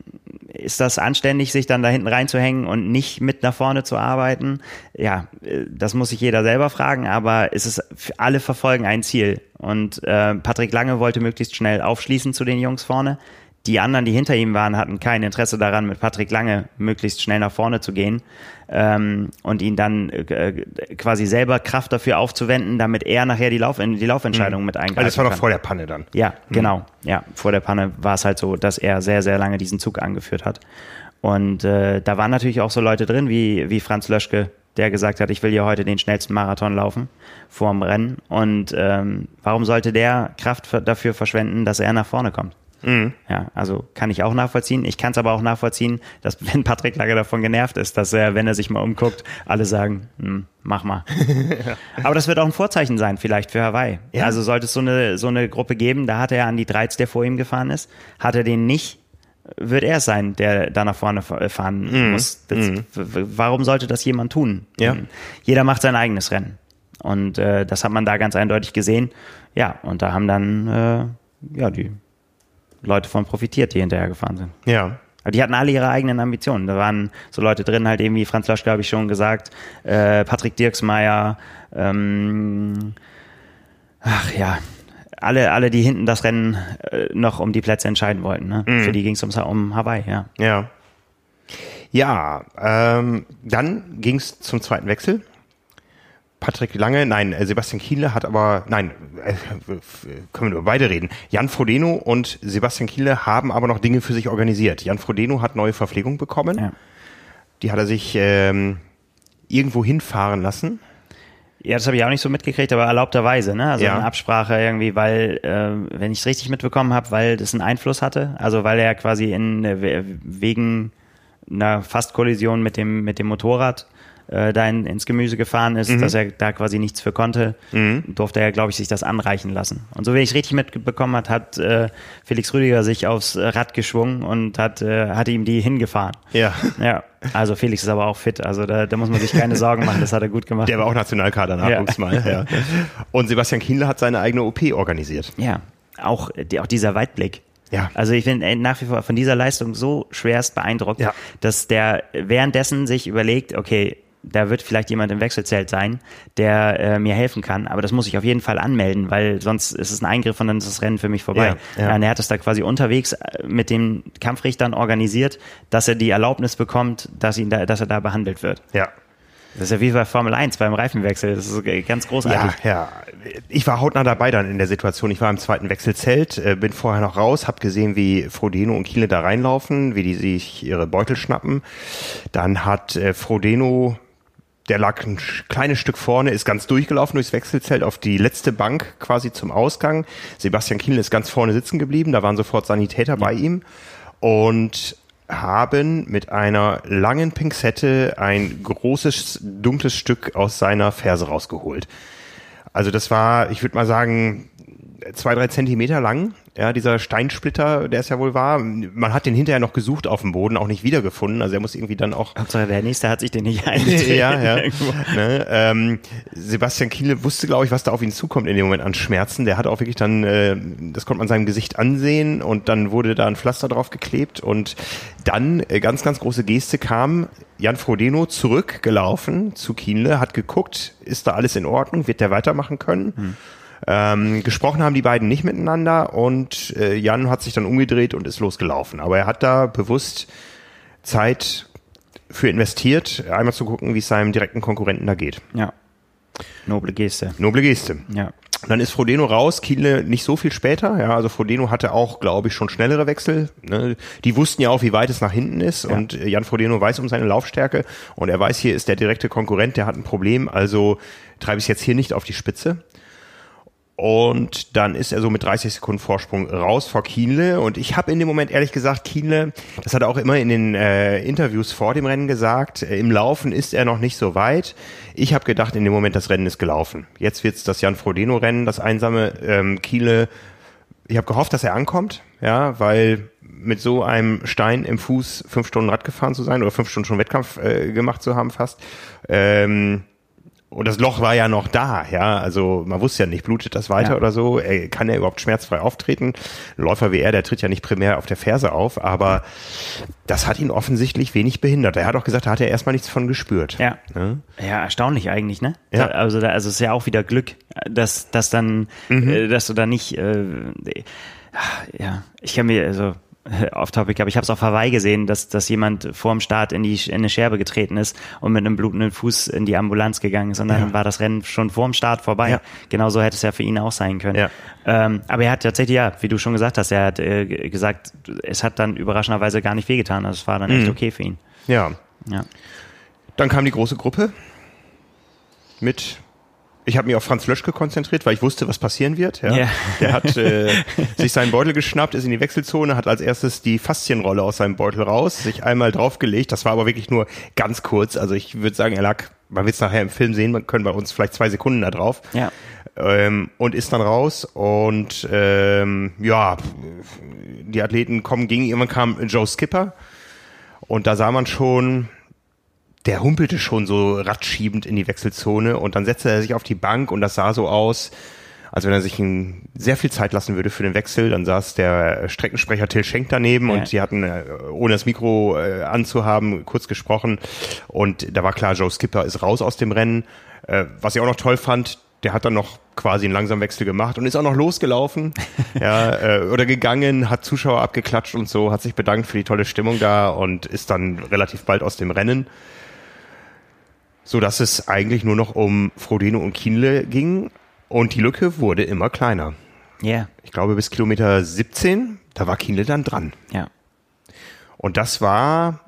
ist das anständig, sich dann da hinten reinzuhängen und nicht mit nach vorne zu arbeiten? Ja, äh, das muss sich jeder selber fragen, aber es ist, alle verfolgen ein Ziel. Und äh, Patrick Lange wollte möglichst schnell aufschließen zu den Jungs vorne. Die anderen, die hinter ihm waren, hatten kein Interesse daran, mit Patrick Lange möglichst schnell nach vorne zu gehen ähm, und ihn dann äh, quasi selber Kraft dafür aufzuwenden, damit er nachher die, Lauf die Laufentscheidung mhm. mit eingreifen Also das war noch vor der Panne dann. Ja, mhm. genau. Ja, vor der Panne war es halt so, dass er sehr, sehr lange diesen Zug angeführt hat. Und äh, da waren natürlich auch so Leute drin wie, wie Franz Löschke, der gesagt hat, ich will hier heute den schnellsten Marathon laufen vorm Rennen. Und ähm, warum sollte der Kraft dafür verschwenden, dass er nach vorne kommt? Mhm. Ja, also kann ich auch nachvollziehen. Ich kann es aber auch nachvollziehen, dass *laughs* wenn Patrick Lager davon genervt ist, dass er, wenn er sich mal umguckt, alle sagen, hm, mach mal. *laughs* ja. Aber das wird auch ein Vorzeichen sein, vielleicht für Hawaii. Ja. Also sollte es so eine, so eine Gruppe geben, da hat er an die Dreiz, der vor ihm gefahren ist, hat er den nicht, wird er es sein, der da nach vorne fahren mhm. muss. Das, mhm. Warum sollte das jemand tun? Ja. Jeder macht sein eigenes Rennen. Und äh, das hat man da ganz eindeutig gesehen. Ja, und da haben dann äh, ja die Leute von profitiert, die hinterher gefahren sind. Ja. Aber die hatten alle ihre eigenen Ambitionen. Da waren so Leute drin, halt eben wie Franz Lasch, glaube ich, schon gesagt, äh, Patrick Dirksmeier, ähm, ach ja, alle, alle, die hinten das Rennen äh, noch um die Plätze entscheiden wollten. Ne? Mhm. Für die ging es um Hawaii, ja. Ja. Ja, ähm, dann ging es zum zweiten Wechsel. Patrick Lange, nein, äh, Sebastian Kiele hat aber, nein, äh, können wir über beide reden. Jan Frodeno und Sebastian Kiele haben aber noch Dinge für sich organisiert. Jan Frodeno hat neue Verpflegung bekommen. Ja. Die hat er sich ähm, irgendwo hinfahren lassen. Ja, das habe ich auch nicht so mitgekriegt, aber erlaubterweise, ne? Also ja. eine Absprache irgendwie, weil, äh, wenn ich es richtig mitbekommen habe, weil das einen Einfluss hatte, also weil er quasi in äh, wegen einer Fastkollision mit dem mit dem Motorrad äh, da in, ins Gemüse gefahren ist, mhm. dass er da quasi nichts für konnte, mhm. durfte er, glaube ich, sich das anreichen lassen. Und so wie ich richtig mitbekommen hat, hat äh, Felix Rüdiger sich aufs Rad geschwungen und hat, äh, hat ihm die hingefahren. Ja. Ja. Also Felix ist aber auch fit, also da, da muss man sich keine Sorgen machen, das hat er gut gemacht. Der war auch Nationalkader Nachwuchs ja. mal. Ja. Und Sebastian Kienle hat seine eigene OP organisiert. Ja, auch, die, auch dieser Weitblick. Ja. Also ich bin nach wie vor von dieser Leistung so schwerst beeindruckt, ja. dass der währenddessen sich überlegt, okay, da wird vielleicht jemand im Wechselzelt sein, der äh, mir helfen kann, aber das muss ich auf jeden Fall anmelden, weil sonst ist es ein Eingriff und dann ist das Rennen für mich vorbei. Ja, ja. Ja, er hat es da quasi unterwegs äh, mit den Kampfrichtern organisiert, dass er die Erlaubnis bekommt, dass ihn da, dass er da behandelt wird. Ja. Das ist ja wie bei Formel 1 beim Reifenwechsel. Das ist ganz großartig. Ja, ja. Ich war hautnah dabei dann in der Situation. Ich war im zweiten Wechselzelt, äh, bin vorher noch raus, habe gesehen, wie Frodeno und Kiele da reinlaufen, wie die sich ihre Beutel schnappen. Dann hat äh, Frodeno der lag ein kleines Stück vorne, ist ganz durchgelaufen durchs Wechselzelt auf die letzte Bank quasi zum Ausgang. Sebastian Kiel ist ganz vorne sitzen geblieben, da waren sofort Sanitäter bei ihm und haben mit einer langen Pinzette ein großes, dunkles Stück aus seiner Ferse rausgeholt. Also das war, ich würde mal sagen, zwei, drei Zentimeter lang, ja, dieser Steinsplitter, der es ja wohl war. Man hat den hinterher noch gesucht auf dem Boden, auch nicht wiedergefunden. Also er muss irgendwie dann auch. Hauptsache der nächste hat sich den nicht eingetreten. ja, ja. *laughs* ne, ähm, Sebastian Kiele wusste, glaube ich, was da auf ihn zukommt in dem Moment an Schmerzen. Der hat auch wirklich dann, äh, das konnte man seinem Gesicht ansehen und dann wurde da ein Pflaster drauf geklebt und dann äh, ganz, ganz große Geste kam Jan Frodeno zurückgelaufen zu Kienle, hat geguckt, ist da alles in Ordnung, wird der weitermachen können? Hm. Ähm, gesprochen haben die beiden nicht miteinander und äh, Jan hat sich dann umgedreht und ist losgelaufen. Aber er hat da bewusst Zeit für investiert, einmal zu gucken, wie es seinem direkten Konkurrenten da geht. Ja. Noble Geste. Noble Geste. Ja. Dann ist Frodeno raus, Kiele nicht so viel später. Ja, also Frodeno hatte auch, glaube ich, schon schnellere Wechsel. Ne? Die wussten ja auch, wie weit es nach hinten ist. Ja. Und Jan Frodeno weiß um seine Laufstärke. Und er weiß, hier ist der direkte Konkurrent, der hat ein Problem. Also treibe ich es jetzt hier nicht auf die Spitze. Und dann ist er so mit 30 Sekunden Vorsprung raus vor Kienle. Und ich habe in dem Moment ehrlich gesagt, Kienle, das hat er auch immer in den äh, Interviews vor dem Rennen gesagt, äh, im Laufen ist er noch nicht so weit. Ich habe gedacht, in dem Moment, das Rennen ist gelaufen. Jetzt wird's das Jan Frodeno-Rennen, das einsame ähm, Kienle. Ich habe gehofft, dass er ankommt, ja, weil mit so einem Stein im Fuß fünf Stunden Rad gefahren zu sein oder fünf Stunden schon Wettkampf äh, gemacht zu haben fast. Ähm, und das Loch war ja noch da, ja. Also man wusste ja nicht, blutet das weiter ja. oder so. Er, kann er überhaupt schmerzfrei auftreten? Ein Läufer wie er, der tritt ja nicht primär auf der Ferse auf, aber das hat ihn offensichtlich wenig behindert. Er hat auch gesagt, da hat er erstmal nichts von gespürt. Ja. Ja, ja erstaunlich eigentlich, ne? Ja. Also, da, also es ist ja auch wieder Glück, dass, dass dann, mhm. äh, dass du da nicht, äh, ja, ich kann mir, also *laughs* off-topic, aber ich habe es auf Hawaii gesehen, dass, dass jemand vorm Start in, die, in eine Scherbe getreten ist und mit einem blutenden Fuß in die Ambulanz gegangen ist und dann ja. war das Rennen schon vorm Start vorbei. Ja. Genauso hätte es ja für ihn auch sein können. Ja. Ähm, aber er hat tatsächlich, ja, wie du schon gesagt hast, er hat äh, gesagt, es hat dann überraschenderweise gar nicht wehgetan. Also es war dann echt mhm. okay für ihn. Ja. ja. Dann kam die große Gruppe mit ich habe mich auf Franz Löschke konzentriert, weil ich wusste, was passieren wird. Ja. ja. Der hat äh, *laughs* sich seinen Beutel geschnappt, ist in die Wechselzone, hat als erstes die Faszienrolle aus seinem Beutel raus, sich einmal draufgelegt. Das war aber wirklich nur ganz kurz. Also ich würde sagen, er lag, man wird es nachher im Film sehen, man können bei uns vielleicht zwei Sekunden da drauf. Ja. Ähm, und ist dann raus und ähm, ja, die Athleten kommen gegen, irgendwann kam Joe Skipper und da sah man schon, der humpelte schon so radschiebend in die Wechselzone und dann setzte er sich auf die Bank und das sah so aus, als wenn er sich ein, sehr viel Zeit lassen würde für den Wechsel. Dann saß der Streckensprecher Till Schenk daneben ja. und die hatten, äh, ohne das Mikro äh, anzuhaben, kurz gesprochen. Und da war klar, Joe Skipper ist raus aus dem Rennen. Äh, was ich auch noch toll fand, der hat dann noch quasi einen langsamen Wechsel gemacht und ist auch noch losgelaufen *laughs* ja, äh, oder gegangen, hat Zuschauer abgeklatscht und so, hat sich bedankt für die tolle Stimmung da und ist dann relativ bald aus dem Rennen so dass es eigentlich nur noch um Frodeno und Kienle ging und die Lücke wurde immer kleiner. Ja. Yeah. Ich glaube bis Kilometer 17, da war Kienle dann dran. Ja. Und das war,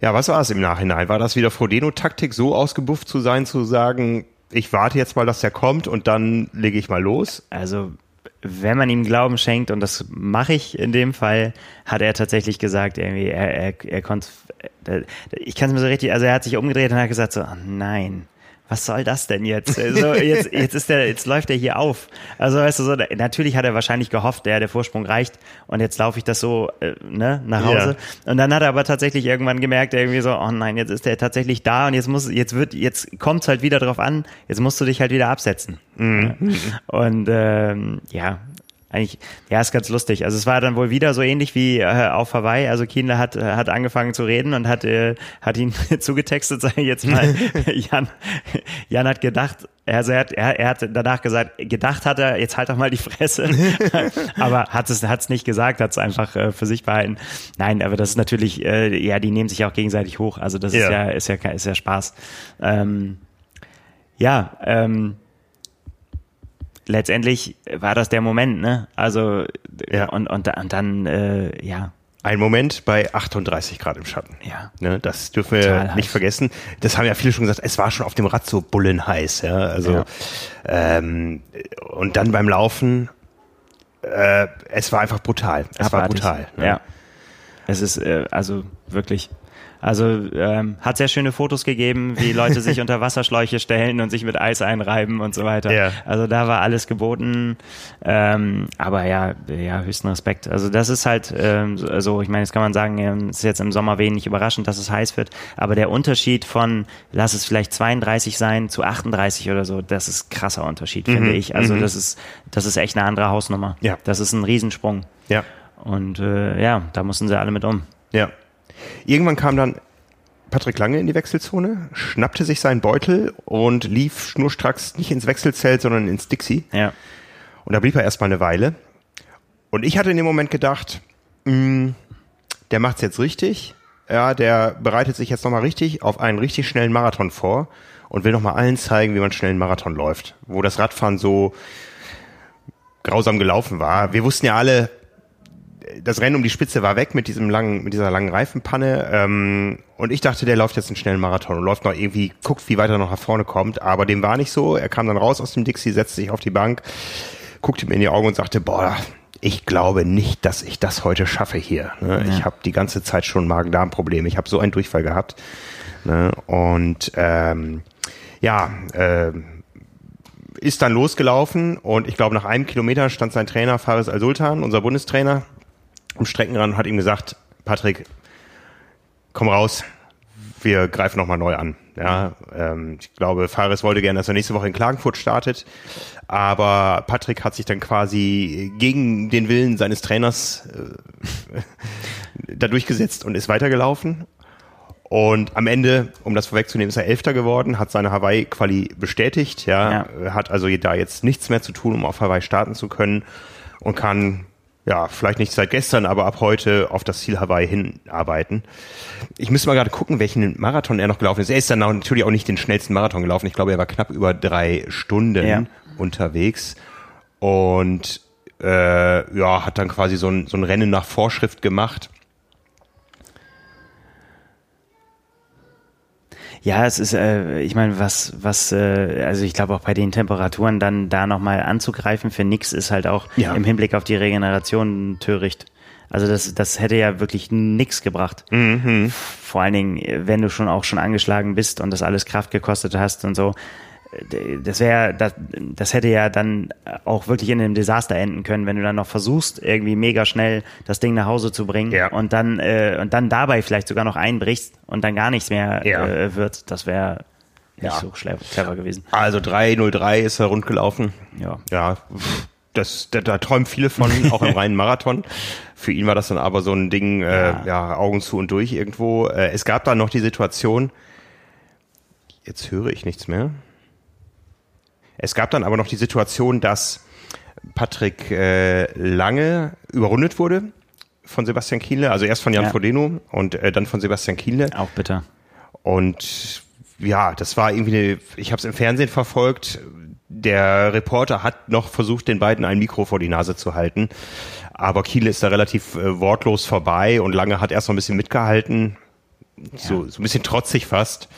ja, was war es im Nachhinein? War das wieder Frodeno-Taktik, so ausgebufft zu sein, zu sagen, ich warte jetzt mal, dass der kommt und dann lege ich mal los? Also wenn man ihm Glauben schenkt, und das mache ich in dem Fall, hat er tatsächlich gesagt, irgendwie, er, er, er konnte, ich kann es mir so richtig, also er hat sich umgedreht und hat gesagt so, oh nein, was soll das denn jetzt? *laughs* Also jetzt, jetzt ist der, jetzt läuft er hier auf. Also weißt du so, natürlich hat er wahrscheinlich gehofft, der, der Vorsprung reicht und jetzt laufe ich das so äh, ne, nach Hause. Ja. Und dann hat er aber tatsächlich irgendwann gemerkt, irgendwie so, oh nein, jetzt ist er tatsächlich da und jetzt muss, jetzt wird, jetzt kommt's halt wieder drauf an, jetzt musst du dich halt wieder absetzen. Mhm. Und ähm, ja, eigentlich, ja, ist ganz lustig. Also es war dann wohl wieder so ähnlich wie äh, auf Hawaii. Also Kienle hat, äh, hat angefangen zu reden und hat, äh, hat ihn *laughs* zugetextet, sage ich jetzt mal. *laughs* Jan, Jan hat gedacht, also er hat, er, er hat danach gesagt, gedacht hat er, jetzt halt doch mal die Fresse. *laughs* aber hat es hat's nicht gesagt, hat es einfach äh, für sich behalten. Nein, aber das ist natürlich, äh, ja, die nehmen sich auch gegenseitig hoch. Also das ja. ist ja, ist ja, ist ja Spaß. Ähm, ja, ähm, letztendlich war das der Moment, ne? Also ja. und, und, und dann, äh, ja. Ein Moment bei 38 Grad im Schatten. Ja. Ne, das dürfen wir Total nicht heiß. vergessen. Das haben ja viele schon gesagt, es war schon auf dem Rad so bullenheiß, ja. Also ja. Ähm, und dann beim Laufen, äh, es war einfach brutal. Es Abartig. war brutal. Ne? Ja. Es ist äh, also wirklich also ähm, hat sehr schöne Fotos gegeben, wie Leute sich *laughs* unter Wasserschläuche stellen und sich mit Eis einreiben und so weiter. Ja. Also da war alles geboten. Ähm, aber ja, ja, höchsten Respekt. Also das ist halt ähm, so, ich meine, jetzt kann man sagen, ähm, es ist jetzt im Sommer wenig überraschend, dass es heiß wird. Aber der Unterschied von, lass es vielleicht 32 sein zu 38 oder so, das ist krasser Unterschied, mhm. finde ich. Also mhm. das ist, das ist echt eine andere Hausnummer. Ja. Das ist ein Riesensprung. Ja. Und äh, ja, da mussten sie alle mit um. Ja. Irgendwann kam dann Patrick Lange in die Wechselzone, schnappte sich seinen Beutel und lief schnurstracks nicht ins Wechselzelt, sondern ins Dixie. Ja. Und da blieb er erstmal eine Weile. Und ich hatte in dem Moment gedacht, mh, hm, der macht's jetzt richtig. Ja, der bereitet sich jetzt nochmal richtig auf einen richtig schnellen Marathon vor und will nochmal allen zeigen, wie man schnell einen Marathon läuft. Wo das Radfahren so grausam gelaufen war. Wir wussten ja alle, das Rennen um die Spitze war weg mit diesem langen, mit dieser langen Reifenpanne. Ähm, und ich dachte, der läuft jetzt einen schnellen Marathon und läuft noch irgendwie, guckt, wie weit er noch nach vorne kommt. Aber dem war nicht so. Er kam dann raus aus dem Dixie, setzte sich auf die Bank, guckte mir in die Augen und sagte, boah, ich glaube nicht, dass ich das heute schaffe hier. Ne? Ja. Ich habe die ganze Zeit schon Magen-Darm-Probleme. Ich habe so einen Durchfall gehabt. Ne? Und ähm, ja, äh, ist dann losgelaufen und ich glaube, nach einem Kilometer stand sein Trainer Faris Al-Sultan, unser Bundestrainer, am Streckenrand und hat ihm gesagt, Patrick, komm raus, wir greifen nochmal neu an. Ja, ähm, ich glaube, Fares wollte gerne, dass er nächste Woche in Klagenfurt startet, aber Patrick hat sich dann quasi gegen den Willen seines Trainers äh, *laughs* da durchgesetzt und ist weitergelaufen. Und am Ende, um das vorwegzunehmen, ist er Elfter geworden, hat seine Hawaii-Quali bestätigt, ja, ja, hat also da jetzt nichts mehr zu tun, um auf Hawaii starten zu können und kann ja, vielleicht nicht seit gestern, aber ab heute auf das Ziel Hawaii hinarbeiten. Ich müsste mal gerade gucken, welchen Marathon er noch gelaufen ist. Er ist dann natürlich auch nicht den schnellsten Marathon gelaufen. Ich glaube, er war knapp über drei Stunden ja. unterwegs und äh, ja, hat dann quasi so ein, so ein Rennen nach Vorschrift gemacht. Ja, es ist, äh, ich meine, was, was, äh, also ich glaube auch bei den Temperaturen dann da nochmal anzugreifen für nix ist halt auch ja. im Hinblick auf die Regeneration töricht. Also das, das hätte ja wirklich nix gebracht. Mhm. Vor allen Dingen, wenn du schon auch schon angeschlagen bist und das alles Kraft gekostet hast und so das wäre, das, das hätte ja dann auch wirklich in einem Desaster enden können, wenn du dann noch versuchst, irgendwie mega schnell das Ding nach Hause zu bringen ja. und dann äh, und dann dabei vielleicht sogar noch einbrichst und dann gar nichts mehr ja. äh, wird. Das wäre nicht ja. so clever gewesen. Also 303 ist er rund gelaufen. Ja. Ja. Das, da, da träumen viele von, auch im *laughs* reinen Marathon. Für ihn war das dann aber so ein Ding, äh, ja, Augen zu und durch irgendwo. Äh, es gab dann noch die Situation, jetzt höre ich nichts mehr. Es gab dann aber noch die Situation, dass Patrick äh, Lange überrundet wurde von Sebastian Kienle, also erst von Jan ja. Frodeno und äh, dann von Sebastian Kienle. Auch bitter. Und ja, das war irgendwie eine, ich habe es im Fernsehen verfolgt. Der Reporter hat noch versucht, den beiden ein Mikro vor die Nase zu halten. Aber Kiele ist da relativ äh, wortlos vorbei und Lange hat erst noch ein bisschen mitgehalten. Ja. So, so ein bisschen trotzig fast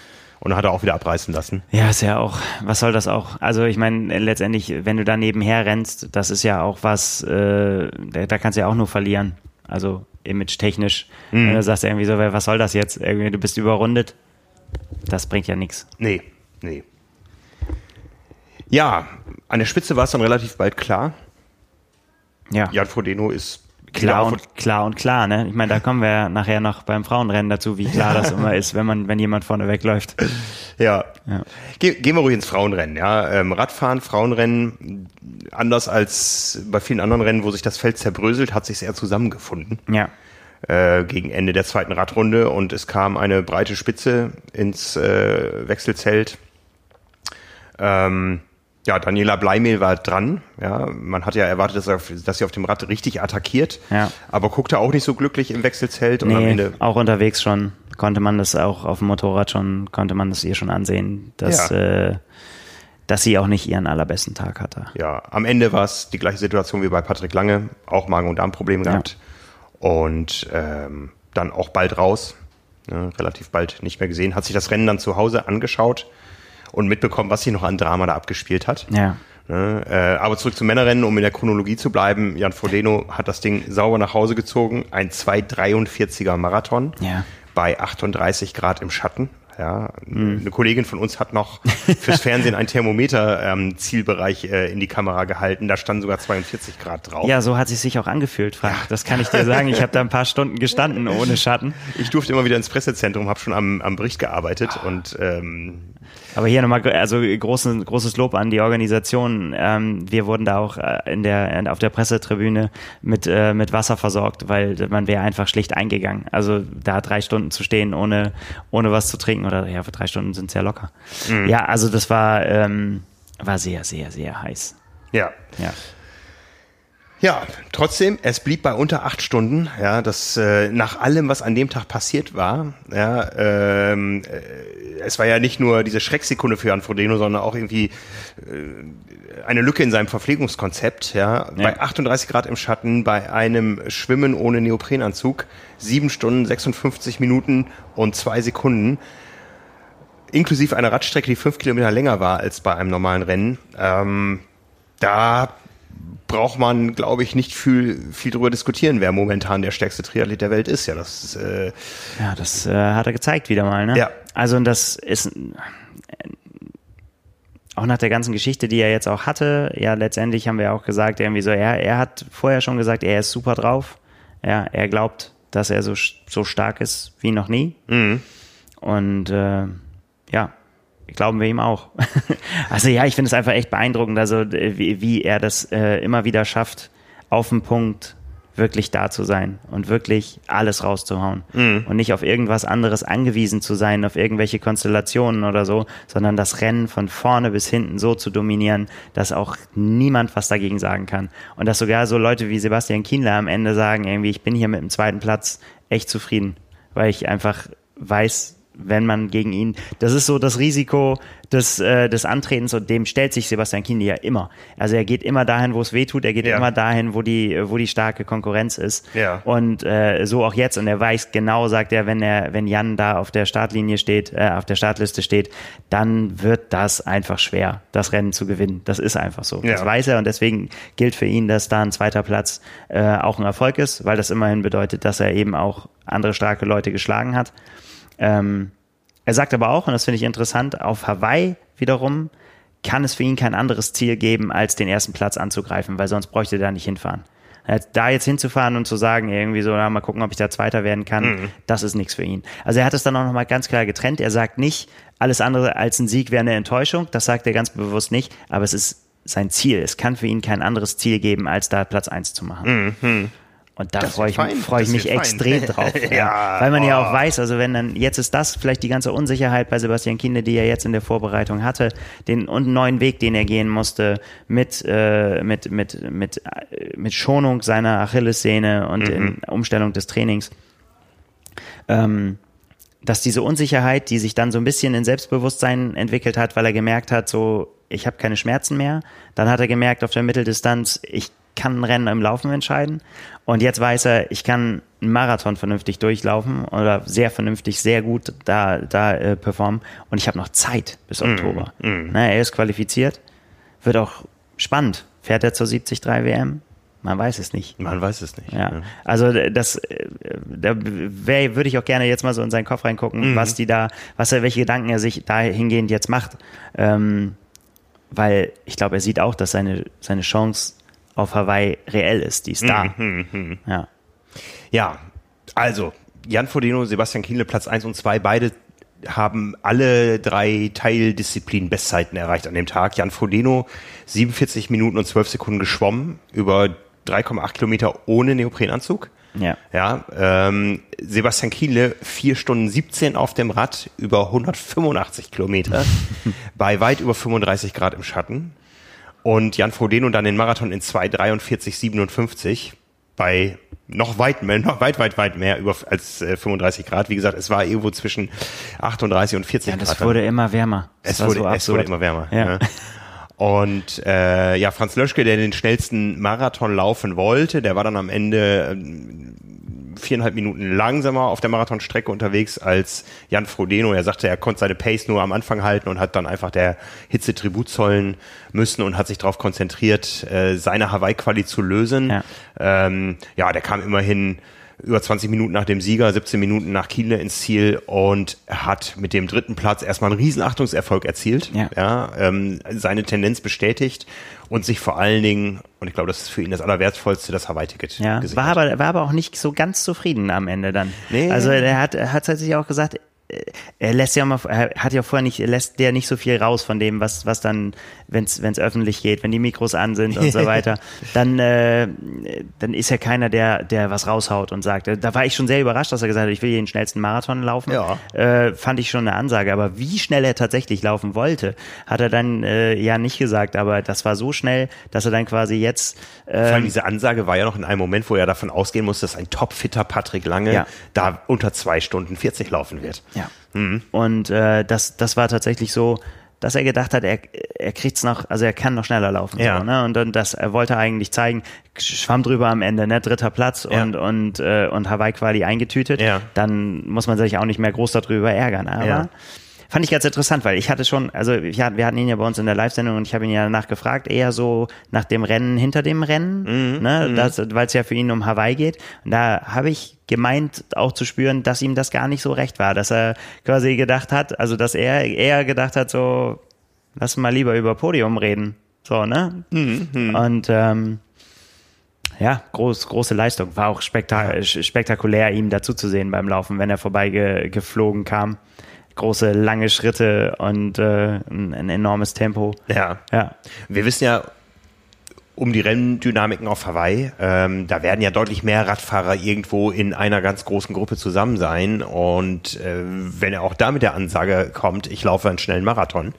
und hat er auch wieder abreißen lassen. Ja, ist ja auch, was soll das auch? Also ich meine, letztendlich, wenn du da nebenher rennst, das ist ja auch was, äh, da, da kannst du ja auch nur verlieren. Also image-technisch. Mhm. Wenn du sagst irgendwie so, was soll das jetzt? Irgendwie, du bist überrundet. Das bringt ja nichts. Nee, nee. Ja, an der Spitze war es dann relativ bald klar. Ja. Jan Frodeno ist klar und klar und klar, ne? Ich meine, da kommen wir ja nachher noch beim Frauenrennen dazu, wie klar das immer ist, wenn man, wenn jemand vorne wegläuft. Ja. ja. Ge gehen wir ruhig ins Frauenrennen, ja. Ähm, Radfahren, Frauenrennen anders als bei vielen anderen Rennen, wo sich das Feld zerbröselt, hat sich eher zusammengefunden. Ja. Äh, gegen Ende der zweiten Radrunde und es kam eine breite Spitze ins äh, Wechselzelt. Ähm, ja, Daniela Bleimehl war dran. Ja, man hatte ja erwartet, dass, er, dass sie auf dem Rad richtig attackiert, Ja. aber guckte auch nicht so glücklich im Wechselzelt und am Nee, Ende auch unterwegs schon konnte man das auch auf dem Motorrad schon, konnte man das ihr schon ansehen, dass, Ja. äh, dass sie auch nicht ihren allerbesten Tag hatte. ja, am Ende war es die gleiche Situation wie bei Patrick Lange, auch Magen- und Darmprobleme gehabt und ähm, dann auch bald raus, ne, relativ bald nicht mehr gesehen, hat sich das Rennen dann zu Hause angeschaut und mitbekommen, was sich noch an Drama da abgespielt hat. Ja. Ne, äh, aber zurück zum Männerrennen, um in der Chronologie zu bleiben. Jan Frodeno hat das Ding sauber nach Hause gezogen. Ein 2,43er Marathon Ja. bei 38 Grad im Schatten. Ja, eine Kollegin von uns hat noch fürs *laughs* Fernsehen ein Thermometer ähm, Zielbereich äh, in die Kamera gehalten. Da standen sogar 42 Grad drauf. Ja, so hat sie sich auch angefühlt, Frank. Das kann ich dir sagen. Ich habe da ein paar Stunden gestanden ohne Schatten. Ich durfte immer wieder ins Pressezentrum, habe schon am, am Bericht gearbeitet und ähm, Aber hier nochmal, also großes, großes Lob an die Organisation. Ähm, wir wurden da auch äh, in der, auf der Pressetribüne mit, äh, mit Wasser versorgt, weil man wäre einfach schlicht eingegangen. Also da drei Stunden zu stehen, ohne, ohne was zu trinken oder ja, für drei Stunden sind es ja locker. Ja, also das war, ähm, war sehr, sehr, sehr heiß. ja. Ja. Ja, trotzdem, es blieb bei unter acht Stunden. Ja, das äh, nach allem, was an dem Tag passiert war. Ja, ähm, äh, es war ja nicht nur diese Schrecksekunde für Jan Frodeno, sondern auch irgendwie äh, eine Lücke in seinem Verpflegungskonzept. Ja, bei 38 Grad im Schatten, bei einem Schwimmen ohne Neoprenanzug, sieben Stunden 56 Minuten und zwei Sekunden inklusive einer Radstrecke, die fünf Kilometer länger war als bei einem normalen Rennen. Ähm, da braucht man, glaube ich, nicht viel, viel drüber diskutieren, wer momentan der stärkste Triathlet der Welt ist. Ja, das äh, Ja, das äh, hat er gezeigt wieder mal, ne? Ja. Also und das ist äh, auch nach der ganzen Geschichte, die er jetzt auch hatte, ja, letztendlich haben wir auch gesagt, irgendwie so, er, er hat vorher schon gesagt, er ist super drauf. Ja, er glaubt, dass er so, so stark ist wie noch nie. Und äh, ja, glauben wir ihm auch. *laughs* also ja, ich finde es einfach echt beeindruckend, also äh, wie, wie er das äh, immer wieder schafft, auf den Punkt wirklich da zu sein und wirklich alles rauszuhauen und nicht auf irgendwas anderes angewiesen zu sein, auf irgendwelche Konstellationen oder so, sondern das Rennen von vorne bis hinten so zu dominieren, dass auch niemand was dagegen sagen kann. Und dass sogar so Leute wie Sebastian Kienler am Ende sagen, irgendwie, ich bin hier mit dem zweiten Platz echt zufrieden, weil ich einfach weiß, wenn man gegen ihn, das ist so das Risiko des, äh, des Antretens und dem stellt sich Sebastian Kienle ja immer. Also er geht immer dahin, wo es weh tut, er geht Ja. immer dahin, wo die, wo die starke Konkurrenz ist. Ja. Und äh, so auch jetzt und er weiß genau, sagt er, wenn er, wenn Jan da auf der Startlinie steht, äh, auf der Startliste steht, dann wird das einfach schwer, das Rennen zu gewinnen. Das ist einfach so. Das Ja. weiß er und deswegen gilt für ihn, dass da ein zweiter Platz äh, auch ein Erfolg ist, weil das immerhin bedeutet, dass er eben auch andere starke Leute geschlagen hat. Ähm, er sagt aber auch, und das finde ich interessant, auf Hawaii wiederum kann es für ihn kein anderes Ziel geben, als den ersten Platz anzugreifen, weil sonst bräuchte er da nicht hinfahren. Da jetzt hinzufahren und zu sagen, irgendwie so, na, mal gucken, ob ich da Zweiter werden kann, das ist nichts für ihn. Also er hat es dann auch nochmal ganz klar getrennt. Er sagt nicht, alles andere als ein Sieg wäre eine Enttäuschung. Das sagt er ganz bewusst nicht. Aber es ist sein Ziel. Es kann für ihn kein anderes Ziel geben, als da Platz eins zu machen. Und da freue ich, freu ich mich fein. extrem drauf. *laughs* Ja, Weil man ja oh. auch weiß, also wenn dann, jetzt ist das vielleicht die ganze Unsicherheit bei Sebastian Kienle, die er jetzt in der Vorbereitung hatte, den und neuen Weg, den er gehen musste, mit, äh, mit, mit, mit, äh, mit Schonung seiner Achillessehne und in Umstellung des Trainings. Ähm, dass diese Unsicherheit, die sich dann so ein bisschen in Selbstbewusstsein entwickelt hat, weil er gemerkt hat, so, ich habe keine Schmerzen mehr. Dann hat er gemerkt auf der Mitteldistanz, ich kann ein Rennen im Laufen entscheiden. Und jetzt weiß er, ich kann einen Marathon vernünftig durchlaufen oder sehr vernünftig, sehr gut da, da äh, performen. Und ich habe noch Zeit bis Oktober. Na, er ist qualifiziert. Wird auch spannend. Fährt er zur 73 WM? Man weiß es nicht. man weiß es nicht. Ja, also das, äh, da wär, würde ich auch gerne jetzt mal so in seinen Kopf reingucken, was die da, was er, welche Gedanken er sich dahingehend jetzt macht, ähm, weil ich glaube, er sieht auch, dass seine seine Chance auf Hawaii reell ist, die ist da. Ja, Ja, also Jan Frodeno, Sebastian Kienle, Platz 1 und 2, beide haben alle drei Teildisziplinen Bestzeiten erreicht an dem Tag. Jan Frodeno 47 Minuten und 12 Sekunden geschwommen über 3,8 Kilometer ohne Neoprenanzug. Ja. Ja, ähm, Sebastian Kienle vier Stunden 17 auf dem Rad über 185 Kilometer *laughs* bei weit über 35 Grad im Schatten. Und Jan Frodeno dann den Marathon in 2,43,57 bei noch weit mehr, noch weit, weit, weit mehr über als äh, 35 Grad. Wie gesagt, es war irgendwo zwischen 38 und 40 Ja, das Grad. wurde immer wärmer. Das es wurde, so es wurde immer wärmer. Ja. Ja. Und äh, ja, Franz Löschke, der den schnellsten Marathon laufen wollte, der war dann am Ende ähm, viereinhalb Minuten langsamer auf der Marathonstrecke unterwegs als Jan Frodeno. Er sagte, er konnte seine Pace nur am Anfang halten und hat dann einfach der Hitze Tribut zollen müssen und hat sich darauf konzentriert, äh, seine Hawaii-Quali zu lösen. Ja. Ähm, ja, der kam immerhin über 20 Minuten nach dem Sieger, 17 Minuten nach Kiel ins Ziel und hat mit dem dritten Platz erstmal einen riesen Achtungserfolg erzielt. Ja. ähm, seine Tendenz bestätigt und sich vor allen Dingen, und ich glaube, das ist für ihn das Allerwertvollste, das Hawaii-Ticket Ja, gesichert. war aber, war aber auch nicht so ganz zufrieden am Ende dann. Nee. Also er hat, er hat tatsächlich auch gesagt, er lässt ja mal, er hat ja vorher nicht, er lässt der nicht so viel raus von dem, was, was dann, wenn es öffentlich geht, wenn die Mikros an sind und so *laughs* weiter, dann, äh, dann ist er keiner, der, der was raushaut und sagt. äh, Da war ich schon sehr überrascht, dass er gesagt hat, ich will hier den schnellsten Marathon laufen. Ja. Äh, fand ich schon eine Ansage. Aber wie schnell er tatsächlich laufen wollte, hat er dann äh, ja nicht gesagt. Aber das war so schnell, dass er dann quasi jetzt Vor allem ähm, diese Ansage war ja noch in einem Moment, wo er davon ausgehen muss, dass ein topfitter Patrick Lange Ja. da unter zwei Stunden 40 laufen wird. Ja. Und äh, das, das war tatsächlich so, dass er gedacht hat, er, er kriegt's noch, also er kann noch schneller laufen. Ja. So, ne? Und dann das, er wollte eigentlich zeigen, schwamm drüber am Ende, ne? Dritter Platz Ja. und, und, äh, und Hawaii Quali eingetütet. Ja. Dann muss man sich auch nicht mehr groß darüber ärgern. Aber Ja. Fand ich ganz interessant, weil ich hatte schon, also hat- wir hatten ihn ja bei uns in der Live-Sendung und ich habe ihn ja danach gefragt, eher so nach dem Rennen hinter dem Rennen, Mhm. ne, das, weil es ja für ihn um Hawaii geht. Und da habe ich gemeint, auch zu spüren, dass ihm das gar nicht so recht war, dass er quasi gedacht hat, also dass er eher gedacht hat, so, lass mal lieber über Podium reden. So, ne? Mhm. Und ähm, ja, groß, große Leistung. War auch spekta spektakulär, ihm dazu zu sehen beim Laufen, wenn er vorbei ge geflogen kam. Große, lange Schritte und äh, ein, ein enormes Tempo. Ja. Ja, Wir wissen ja um die Renndynamiken auf Hawaii. Ähm, da werden ja deutlich mehr Radfahrer irgendwo in einer ganz großen Gruppe zusammen sein. Und äh, wenn er auch da mit der Ansage kommt, ich laufe einen schnellen Marathon,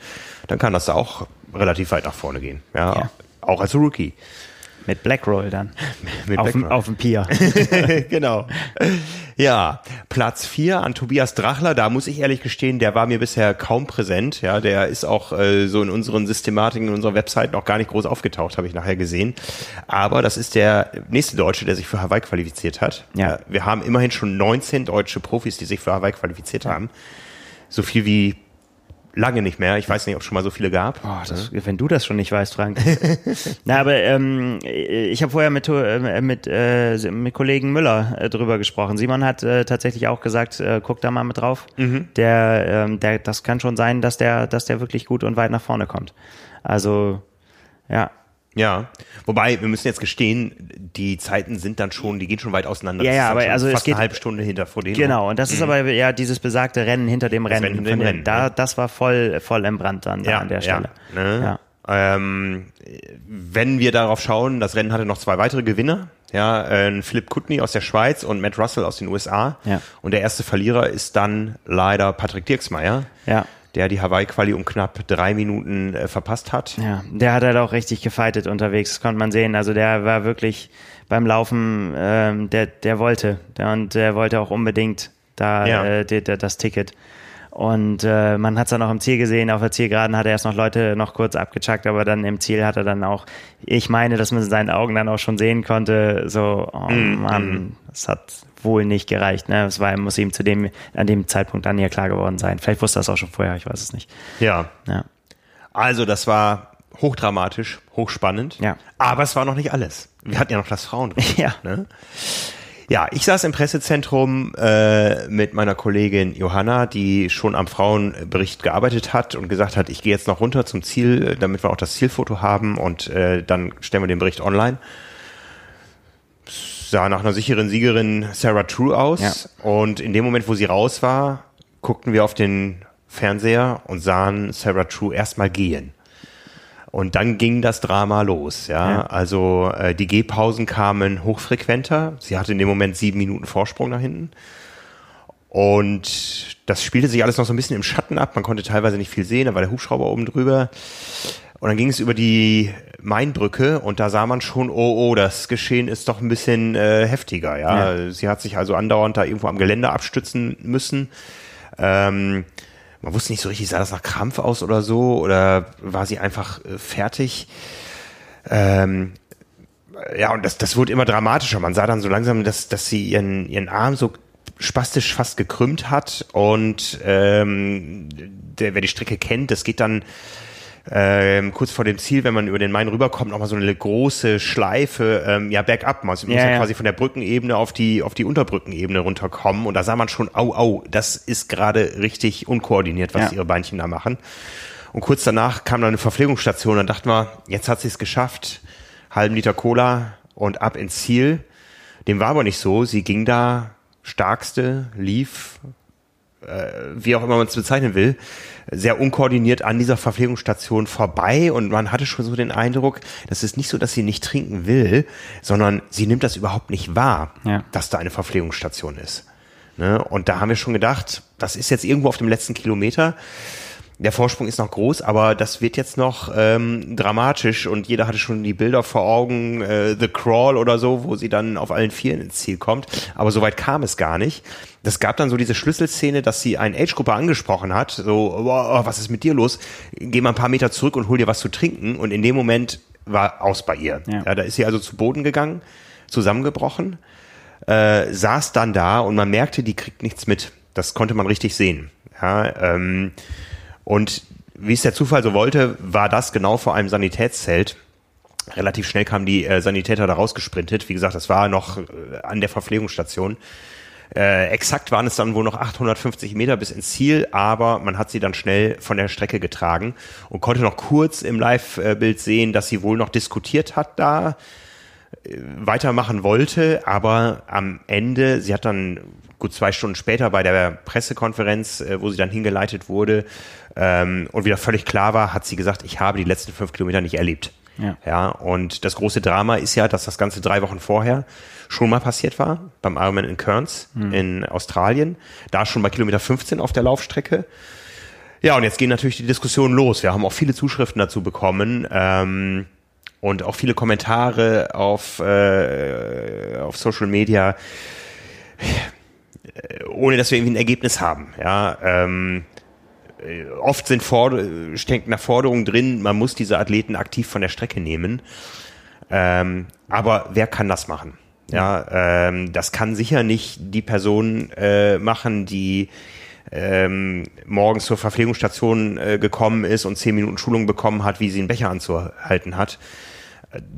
dann kann das da auch relativ weit nach vorne gehen. Ja, Ja. auch als Rookie. Mit Blackroll dann. *laughs* Mit auf, dem, Blackroll. auf dem Pier. *laughs* genau. Ja, Platz vier an Tobias Drachler, da muss ich ehrlich gestehen, der war mir bisher kaum präsent. Ja, der ist auch äh, so in unseren Systematiken, in unserer Website noch gar nicht groß aufgetaucht, habe ich nachher gesehen. Aber das ist der nächste Deutsche, der sich für Hawaii qualifiziert hat. Ja. Äh, Wir haben immerhin schon 19 deutsche Profis, die sich für Hawaii qualifiziert haben. So viel wie lange nicht mehr. Ich weiß nicht, ob es schon mal so viele gab. Oh, das, wenn du das schon nicht weißt, Frank. *laughs* Na, aber ähm, ich habe vorher mit, äh, mit, äh, mit Kollegen Müller äh, drüber gesprochen. Simon hat äh, tatsächlich auch gesagt, äh, guck da mal mit drauf. Der, ähm, der, das kann schon sein, dass der, dass der wirklich gut und weit nach vorne kommt. Also, ja. Ja, wobei wir müssen jetzt gestehen, die Zeiten sind dann schon, die gehen schon weit auseinander. Ja, ja, dann aber also es fast geht- eine halbe Stunde hinter vor denen. Genau, und das ist aber ja dieses besagte Rennen hinter dem Rennen. Rennen hinter von dem Rennen, da, ja. Das war voll, voll entbrannt dann da ja, an der Stelle. Ja, ne? Ähm, wenn wir darauf schauen, das Rennen hatte noch zwei weitere Gewinner. Ja, äh, Philipp Kutny aus der Schweiz und Matt Russell aus den USA. Ja. Und der erste Verlierer ist dann leider Patrick Dirksmeier, Ja. Der die Hawaii-Quali um knapp drei Minuten äh, verpasst hat. Ja, der hat halt auch richtig gefightet unterwegs, das konnte man sehen. Also der war wirklich beim Laufen, ähm, der, der wollte. Der, und der wollte auch unbedingt da Ja. äh, die, die, das Ticket. Und äh, man hat es dann auch im Ziel gesehen, auf der Zielgeraden hat er erst noch Leute noch kurz abgecheckt, aber dann im Ziel hat er dann auch, ich meine, dass man in seinen Augen dann auch schon sehen konnte, so, oh Mann, das hat wohl nicht gereicht. Ne? Das war, muss ihm zu dem, an dem Zeitpunkt dann ja klar geworden sein. Vielleicht wusste er es auch schon vorher, ich weiß es nicht. Ja. Ja. Also das war hochdramatisch, hochspannend. Ja. Aber es war noch nicht alles. Wir hatten ja noch das Frauen. *laughs* Ja. Ne? Ja, ich saß im Pressezentrum äh, mit meiner Kollegin Johanna, die schon am Frauenbericht gearbeitet hat und gesagt hat, ich gehe jetzt noch runter zum Ziel, äh, damit wir auch das Zielfoto haben und äh, dann stellen wir den Bericht online. Sah nach einer sicheren Siegerin Sarah True aus Ja. und in dem Moment, wo sie raus war, guckten wir auf den Fernseher und sahen Sarah True erstmal gehen. Und dann ging das Drama los, ja. ja. Also äh, die Gehpausen kamen hochfrequenter. Sie hatte in dem Moment sieben Minuten Vorsprung nach hinten. Und das spielte sich alles noch so ein bisschen im Schatten ab. Man konnte teilweise nicht viel sehen, da war der Hubschrauber oben drüber. Und dann ging es über die Mainbrücke und da sah man schon, oh, oh, das Geschehen ist doch ein bisschen äh, heftiger. Ja? ja? sie hat sich also andauernd da irgendwo am Gelände abstützen müssen. Ähm, man wusste nicht so richtig, sah das nach Krampf aus oder so oder war sie einfach äh, fertig? Ähm, ja, und das, das wurde immer dramatischer. Man sah dann so langsam, dass, dass sie ihren, ihren Arm so spastisch fast gekrümmt hat und ähm, der, wer die Strecke kennt, das geht dann ähm, kurz vor dem Ziel, wenn man über den Main rüberkommt, nochmal so eine große Schleife, ähm, ja, bergab. Man muss ja, ja, quasi von der Brückenebene auf die, auf die Unterbrückenebene runterkommen. Und da sah man schon, au, au, das ist gerade richtig unkoordiniert, was ja. ihre Beinchen da machen. Und kurz danach kam dann eine Verpflegungsstation. Dann dachten wir, jetzt hat sie es geschafft. Halben Liter Cola und ab ins Ziel. Dem war aber nicht so. Sie ging da starkste, lief, wie auch immer man es bezeichnen will, sehr unkoordiniert an dieser Verpflegungsstation vorbei und man hatte schon so den Eindruck, das ist nicht so, dass sie nicht trinken will, sondern sie nimmt das überhaupt nicht wahr, ja. dass da eine Verpflegungsstation ist. Ne? Und da haben wir schon gedacht, das ist jetzt irgendwo auf dem letzten Kilometer der Vorsprung ist noch groß, aber das wird jetzt noch ähm, dramatisch und jeder hatte schon die Bilder vor Augen, äh, The Crawl oder so, wo sie dann auf allen Vieren ins Ziel kommt. Aber soweit kam es gar nicht. Das gab dann so diese Schlüsselszene, dass sie eine Age-Gruppe angesprochen hat, so, oh, was ist mit dir los? Geh mal ein paar Meter zurück und hol dir was zu trinken. Und in dem Moment war aus bei ihr. Ja. ja da ist sie also zu Boden gegangen, zusammengebrochen, äh, saß dann da und man merkte, die kriegt nichts mit. Das konnte man richtig sehen. Ja, ähm, und wie es der Zufall so wollte, war das genau vor einem Sanitätszelt. Relativ schnell kamen die äh, Sanitäter da rausgesprintet. Wie gesagt, das war noch äh, an der Verpflegungsstation. Äh, exakt waren es dann wohl noch 850 Meter bis ins Ziel, aber man hat sie dann schnell von der Strecke getragen und konnte noch kurz im Live-Bild sehen, dass sie wohl noch diskutiert hat da, äh, weitermachen wollte, aber am Ende, sie hat dann gut zwei Stunden später bei der Pressekonferenz, äh, wo sie dann hingeleitet wurde ähm, und wieder völlig klar war, hat sie gesagt, ich habe die letzten fünf Kilometer nicht erlebt. Ja. ja, und das große Drama ist ja, dass das Ganze drei Wochen vorher schon mal passiert war, beim Ironman in Kearns mhm. in Australien. Da schon bei Kilometer 15 auf der Laufstrecke. Ja, und jetzt gehen natürlich die Diskussionen los. Wir haben auch viele Zuschriften dazu bekommen. Ähm, und auch viele Kommentare auf, äh, auf Social Media, ohne dass wir irgendwie ein Ergebnis haben. Ja, ähm, äh, oft sind Forder steckt nach Forderungen drin, man muss diese Athleten aktiv von der Strecke nehmen. Ähm, aber wer kann das machen? Ja, ähm, das kann sicher nicht die Person äh, machen, die ähm, morgens zur Verpflegungsstation äh, gekommen ist und zehn Minuten Schulung bekommen hat, wie sie einen Becher anzuhalten hat.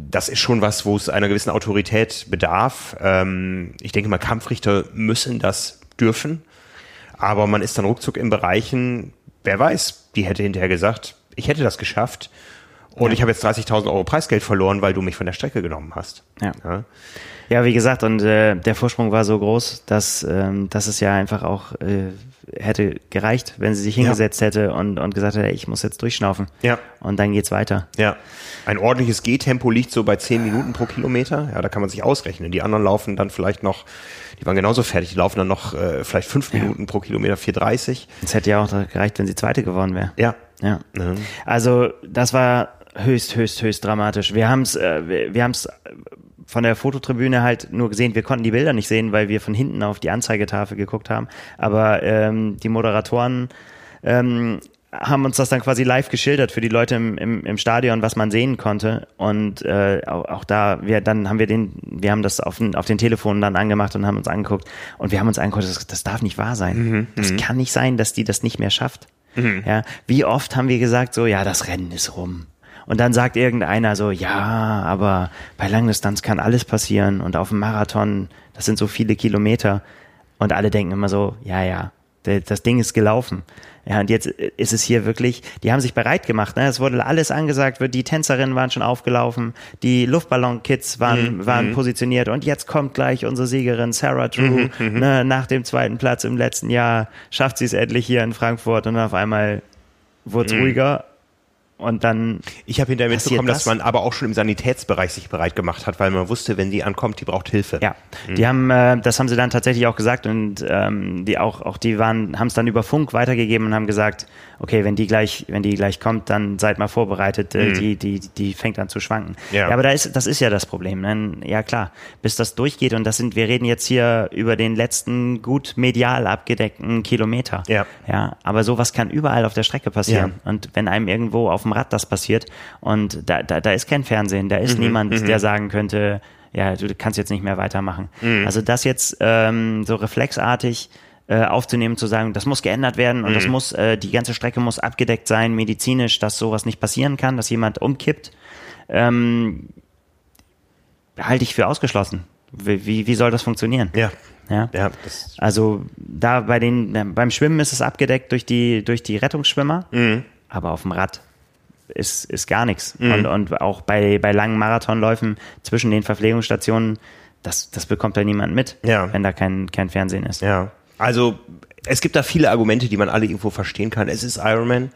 Das ist schon was, wo es einer gewissen Autorität bedarf. Ähm, ich denke mal, Kampfrichter müssen das dürfen. Aber man ist dann ruckzuck in Bereichen, wer weiß, die hätte hinterher gesagt, ich hätte das geschafft und ja. ich habe jetzt 30.000 Euro Preisgeld verloren, weil du mich von der Strecke genommen hast. Ja, ja. ja wie gesagt, und äh, der Vorsprung war so groß, dass, ähm, dass es ja einfach auch äh, hätte gereicht, wenn sie sich hingesetzt ja. hätte und, und gesagt hätte, ich muss jetzt durchschnaufen. Ja. Und dann geht's weiter. Ja. Ein ordentliches Gehtempo liegt so bei 10 Minuten pro Kilometer. Ja, da kann man sich ausrechnen. Die anderen laufen dann vielleicht noch die waren genauso fertig, die laufen dann noch äh, vielleicht fünf ja. Minuten pro Kilometer, 4,30. Es hätte ja auch gereicht, wenn sie Zweite geworden wäre. Ja. Ja. Mhm. Also das war höchst, höchst, höchst dramatisch. Wir haben es äh, wir, wir von der Fototribüne halt nur gesehen. Wir konnten die Bilder nicht sehen, weil wir von hinten auf die Anzeigetafel geguckt haben. Aber ähm, die Moderatoren ähm, haben uns das dann quasi live geschildert für die Leute im, im, im Stadion, was man sehen konnte. Und äh, auch, auch da, wir dann haben wir den, wir haben das auf den, auf den Telefonen dann angemacht und haben uns angeguckt. Und wir haben uns angeguckt, das, das darf nicht wahr sein. Mhm, das mhm. kann nicht sein, dass die das nicht mehr schafft. Mhm. Ja, wie oft haben wir gesagt so, ja, das Rennen ist rum. Und dann sagt irgendeiner so, ja, aber bei Langdistanz kann alles passieren und auf dem Marathon, das sind so viele Kilometer. Und alle denken immer so, ja, ja, das Ding ist gelaufen. Ja, und jetzt ist es hier wirklich, die haben sich bereit gemacht, ne? Es wurde alles angesagt, die Tänzerinnen waren schon aufgelaufen, die Luftballon-Kids waren, mhm. waren mhm. positioniert und jetzt kommt gleich unsere Siegerin Sarah Drew, mhm, mhm. ne? nach dem zweiten Platz im letzten Jahr schafft sie es endlich hier in Frankfurt und auf einmal wurde es mhm. ruhiger und dann. Ich habe hinterher mitbekommen, das? dass man aber auch schon im Sanitätsbereich sich bereit gemacht hat, weil man wusste, wenn die ankommt, die braucht Hilfe. Ja, mhm. die haben, äh, das haben sie dann tatsächlich auch gesagt und ähm, die auch, auch die waren, haben es dann über Funk weitergegeben und haben gesagt, okay, wenn die gleich, wenn die gleich kommt, dann seid mal vorbereitet, äh, mhm. die, die, die fängt an zu schwanken. Ja. ja, aber da ist, das ist ja das Problem. Ne? Ja klar, bis das durchgeht und das sind, wir reden jetzt hier über den letzten gut medial abgedeckten Kilometer. Ja. Ja, aber sowas kann überall auf der Strecke passieren. Ja. Und wenn einem irgendwo auf dem Rad das passiert und da, da, da ist kein Fernsehen, da ist mhm, niemand, mhm. der sagen könnte, ja, du kannst jetzt nicht mehr weitermachen. Mhm. Also das jetzt ähm, so reflexartig äh, aufzunehmen, zu sagen, das muss geändert werden und mhm. das muss, äh, die ganze Strecke muss abgedeckt sein, medizinisch, dass sowas nicht passieren kann, dass jemand umkippt, ähm, halte ich für ausgeschlossen. Wie, wie soll das funktionieren? Ja. Ja. ja also da bei den beim Schwimmen ist es abgedeckt durch die durch die Rettungsschwimmer, mhm. aber auf dem Rad ist, ist gar nichts. Mhm. Und, und auch bei, bei langen Marathonläufen zwischen den Verpflegungsstationen, das, das bekommt da niemand mit, ja. wenn da kein, kein Fernsehen ist. Ja. Also es gibt da viele Argumente, die man alle irgendwo verstehen kann. Es ist Ironman.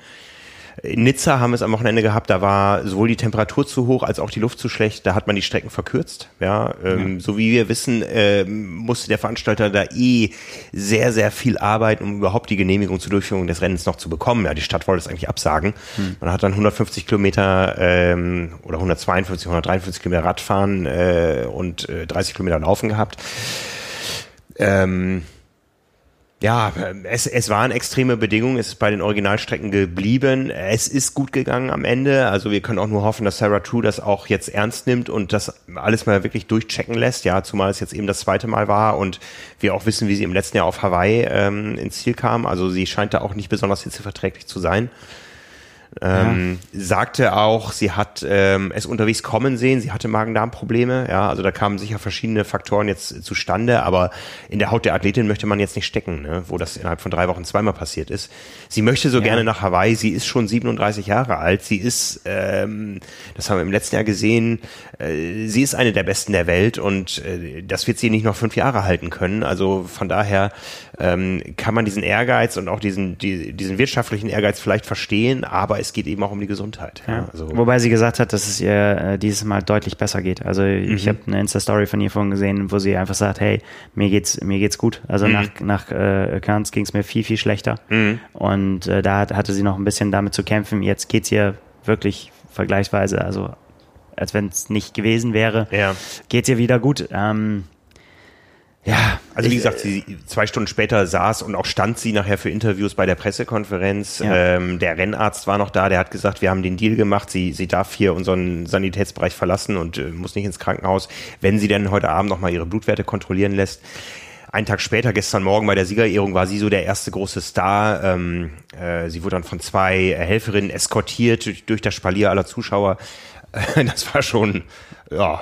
In Nizza haben wir es am Wochenende gehabt, da war sowohl die Temperatur zu hoch als auch die Luft zu schlecht, da hat man die Strecken verkürzt. Ja, ähm, ja. so wie wir wissen, äh, musste der Veranstalter da eh sehr, sehr viel arbeiten, um überhaupt die Genehmigung zur Durchführung des Rennens noch zu bekommen. Ja, die Stadt wollte es eigentlich absagen. Hm. Man hat dann 150 Kilometer ähm, oder 152, 153 Kilometer Radfahren äh, und äh, 30 Kilometer Laufen gehabt. Ähm, ja, es, es waren extreme Bedingungen, es ist bei den Originalstrecken geblieben. Es ist gut gegangen am Ende. Also wir können auch nur hoffen, dass Sarah True das auch jetzt ernst nimmt und das alles mal wirklich durchchecken lässt. Ja, zumal es jetzt eben das zweite Mal war und wir auch wissen, wie sie im letzten Jahr auf Hawaii ähm, ins Ziel kam. Also sie scheint da auch nicht besonders hitzeverträglich zu sein. Ähm, ja. Sagte auch, sie hat ähm, es unterwegs kommen sehen, sie hatte Magen-Darm-Probleme, ja, also da kamen sicher verschiedene Faktoren jetzt zustande, aber in der Haut der Athletin möchte man jetzt nicht stecken, ne, wo das innerhalb von drei Wochen zweimal passiert ist. Sie möchte so ja. gerne nach Hawaii, sie ist schon 37 Jahre alt, sie ist, ähm, das haben wir im letzten Jahr gesehen, äh, sie ist eine der Besten der Welt und äh, das wird sie nicht noch fünf Jahre halten können, also von daher ähm, kann man diesen Ehrgeiz und auch diesen, die, diesen wirtschaftlichen Ehrgeiz vielleicht verstehen, aber es geht eben auch um die Gesundheit. Ja. Also. Wobei sie gesagt hat, dass es ihr äh, dieses Mal deutlich besser geht. Also mhm. ich habe eine Insta-Story von ihr vorhin gesehen, wo sie einfach sagt, hey, mir geht's, mir geht's gut. Also mhm. nach, nach äh, Cairns ging es mir viel, viel schlechter. Mhm. Und äh, da hatte sie noch ein bisschen damit zu kämpfen. Jetzt geht's ihr wirklich vergleichsweise, also als wenn es nicht gewesen wäre, ja. geht's ihr wieder gut. Ähm, ja, also wie gesagt, sie zwei Stunden später saß und auch stand sie nachher für Interviews bei der Pressekonferenz. Ja. Ähm, der Rennarzt war noch da, der hat gesagt, wir haben den Deal gemacht, sie, sie darf hier unseren Sanitätsbereich verlassen und äh, muss nicht ins Krankenhaus, wenn sie denn heute Abend nochmal ihre Blutwerte kontrollieren lässt. Einen Tag später, gestern Morgen bei der Siegerehrung, war sie so der erste große Star. Ähm, äh, sie wurde dann von zwei Helferinnen eskortiert durch, durch das Spalier aller Zuschauer. *laughs* das war schon, ja,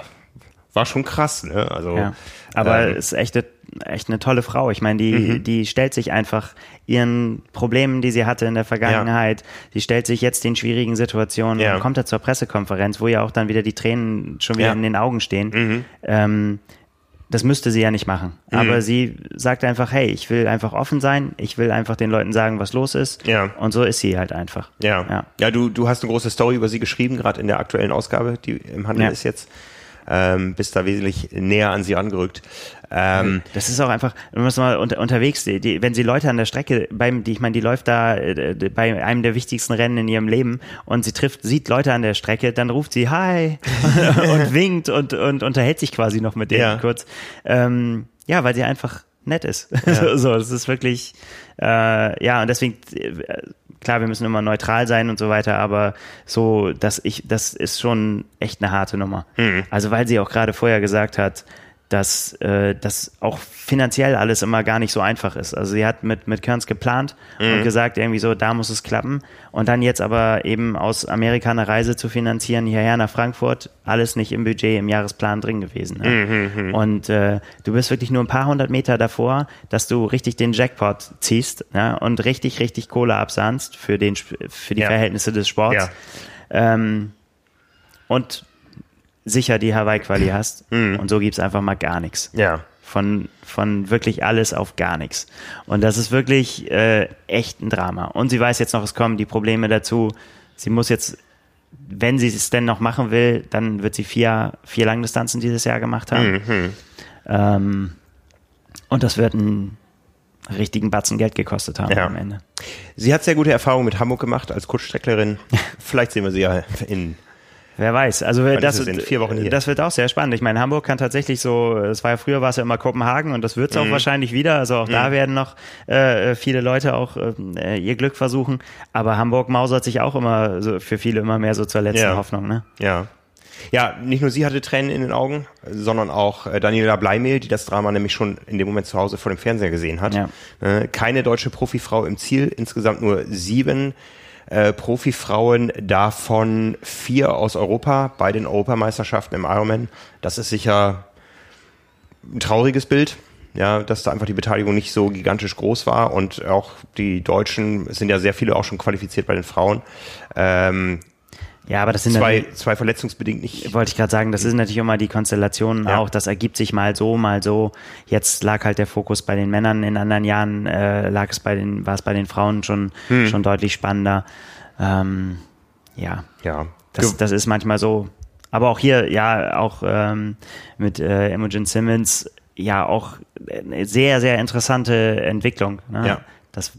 war schon krass, ne? Also, ja. Aber ähm, ist echt, echt eine tolle Frau. Ich meine, die, mhm. die stellt sich einfach ihren Problemen, die sie hatte in der Vergangenheit, ja. die stellt sich jetzt den schwierigen Situationen ja. und kommt da zur Pressekonferenz, wo ja auch dann wieder die Tränen schon wieder ja. in den Augen stehen. Mhm. Ähm, das müsste sie ja nicht machen. Mhm. Aber sie sagt einfach, hey, ich will einfach offen sein, ich will einfach den Leuten sagen, was los ist. Ja. Und so ist sie halt einfach. Ja. Ja, ja du, du hast eine große Story über sie geschrieben, gerade in der aktuellen Ausgabe, die im Handel ja. ist jetzt ähm, bist da wesentlich näher an sie angerückt. Ähm, das ist auch einfach, du musst mal unter, unterwegs, die, wenn sie Leute an der Strecke, beim, die, ich meine, die läuft da äh, bei einem der wichtigsten Rennen in ihrem Leben und sie trifft, sieht Leute an der Strecke, dann ruft sie Hi *laughs* und winkt und, und unterhält sich quasi noch mit denen ja. kurz. Ähm, ja, weil sie einfach nett ist. Ja. *laughs* so, das ist wirklich, äh, ja, und deswegen, äh, klar, wir müssen immer neutral sein und so weiter, aber so, dass ich, das ist schon echt eine harte Nummer. Mhm. Also weil sie auch gerade vorher gesagt hat, dass äh, das auch finanziell alles immer gar nicht so einfach ist. Also sie hat mit, mit Kearns geplant mhm. und gesagt, irgendwie so, da muss es klappen. Und dann jetzt aber eben aus Amerika eine Reise zu finanzieren, hierher nach Frankfurt, alles nicht im Budget, im Jahresplan drin gewesen. Ne? Mhm, mhm. und äh, du bist wirklich nur ein paar hundert Meter davor, dass du richtig den Jackpot ziehst ja, und richtig, richtig Kohle absahnst für, den, für die ja. Verhältnisse des Sports. Ja. Ähm, und sicher die Hawaii-Quali *clears throat* hast. Mhm. Und so gibt's einfach mal gar nichts. Ja. Von, von wirklich alles auf gar nichts. Und das ist wirklich äh, echt ein Drama. Und sie weiß jetzt noch, es kommen die Probleme dazu. Sie muss jetzt, wenn sie es denn noch machen will, dann wird sie vier, vier Langdistanzen dieses Jahr gemacht haben. Mhm. Ähm, und das wird einen richtigen Batzen Geld gekostet haben ja. am Ende. Sie hat sehr gute Erfahrungen mit Hamburg gemacht als Kurzstrecklerin. *laughs* Vielleicht sehen wir sie ja in Wer weiß. Also das, das wird auch sehr spannend. Ich meine, Hamburg kann tatsächlich so, es war ja früher war es ja immer Kopenhagen und das wird es mhm. auch wahrscheinlich wieder. Also auch mhm. da werden noch äh, viele Leute auch äh, ihr Glück versuchen. Aber Hamburg mausert sich auch immer so für viele immer mehr so zur letzten ja. Hoffnung. Ne? Ja. Ja, nicht nur sie hatte Tränen in den Augen, sondern auch äh, Daniela Bleimehl, die das Drama nämlich schon in dem Moment zu Hause vor dem Fernseher gesehen hat. Ja. Äh, keine deutsche Profifrau im Ziel, insgesamt nur sieben äh, Profifrauen, davon vier aus Europa bei den Europameisterschaften im Ironman. Das ist sicher ein trauriges Bild. Ja, dass da einfach die Beteiligung nicht so gigantisch groß war und auch die Deutschen es sind ja sehr viele auch schon qualifiziert bei den Frauen. Ähm, ja, aber das sind zwei, zwei verletzungsbedingt nicht. Wollte ich gerade sagen, das sind natürlich immer die Konstellationen ja. auch. Das ergibt sich mal so, mal so. Jetzt lag halt der Fokus bei den Männern. In anderen Jahren äh, lag es bei den, war es bei den Frauen schon hm. schon deutlich spannender. Ähm, ja, ja. Das, das ist manchmal so. Aber auch hier, ja, auch ähm, mit äh, Imogen Simmons, ja, auch eine sehr, sehr interessante Entwicklung. Ne? Ja. Das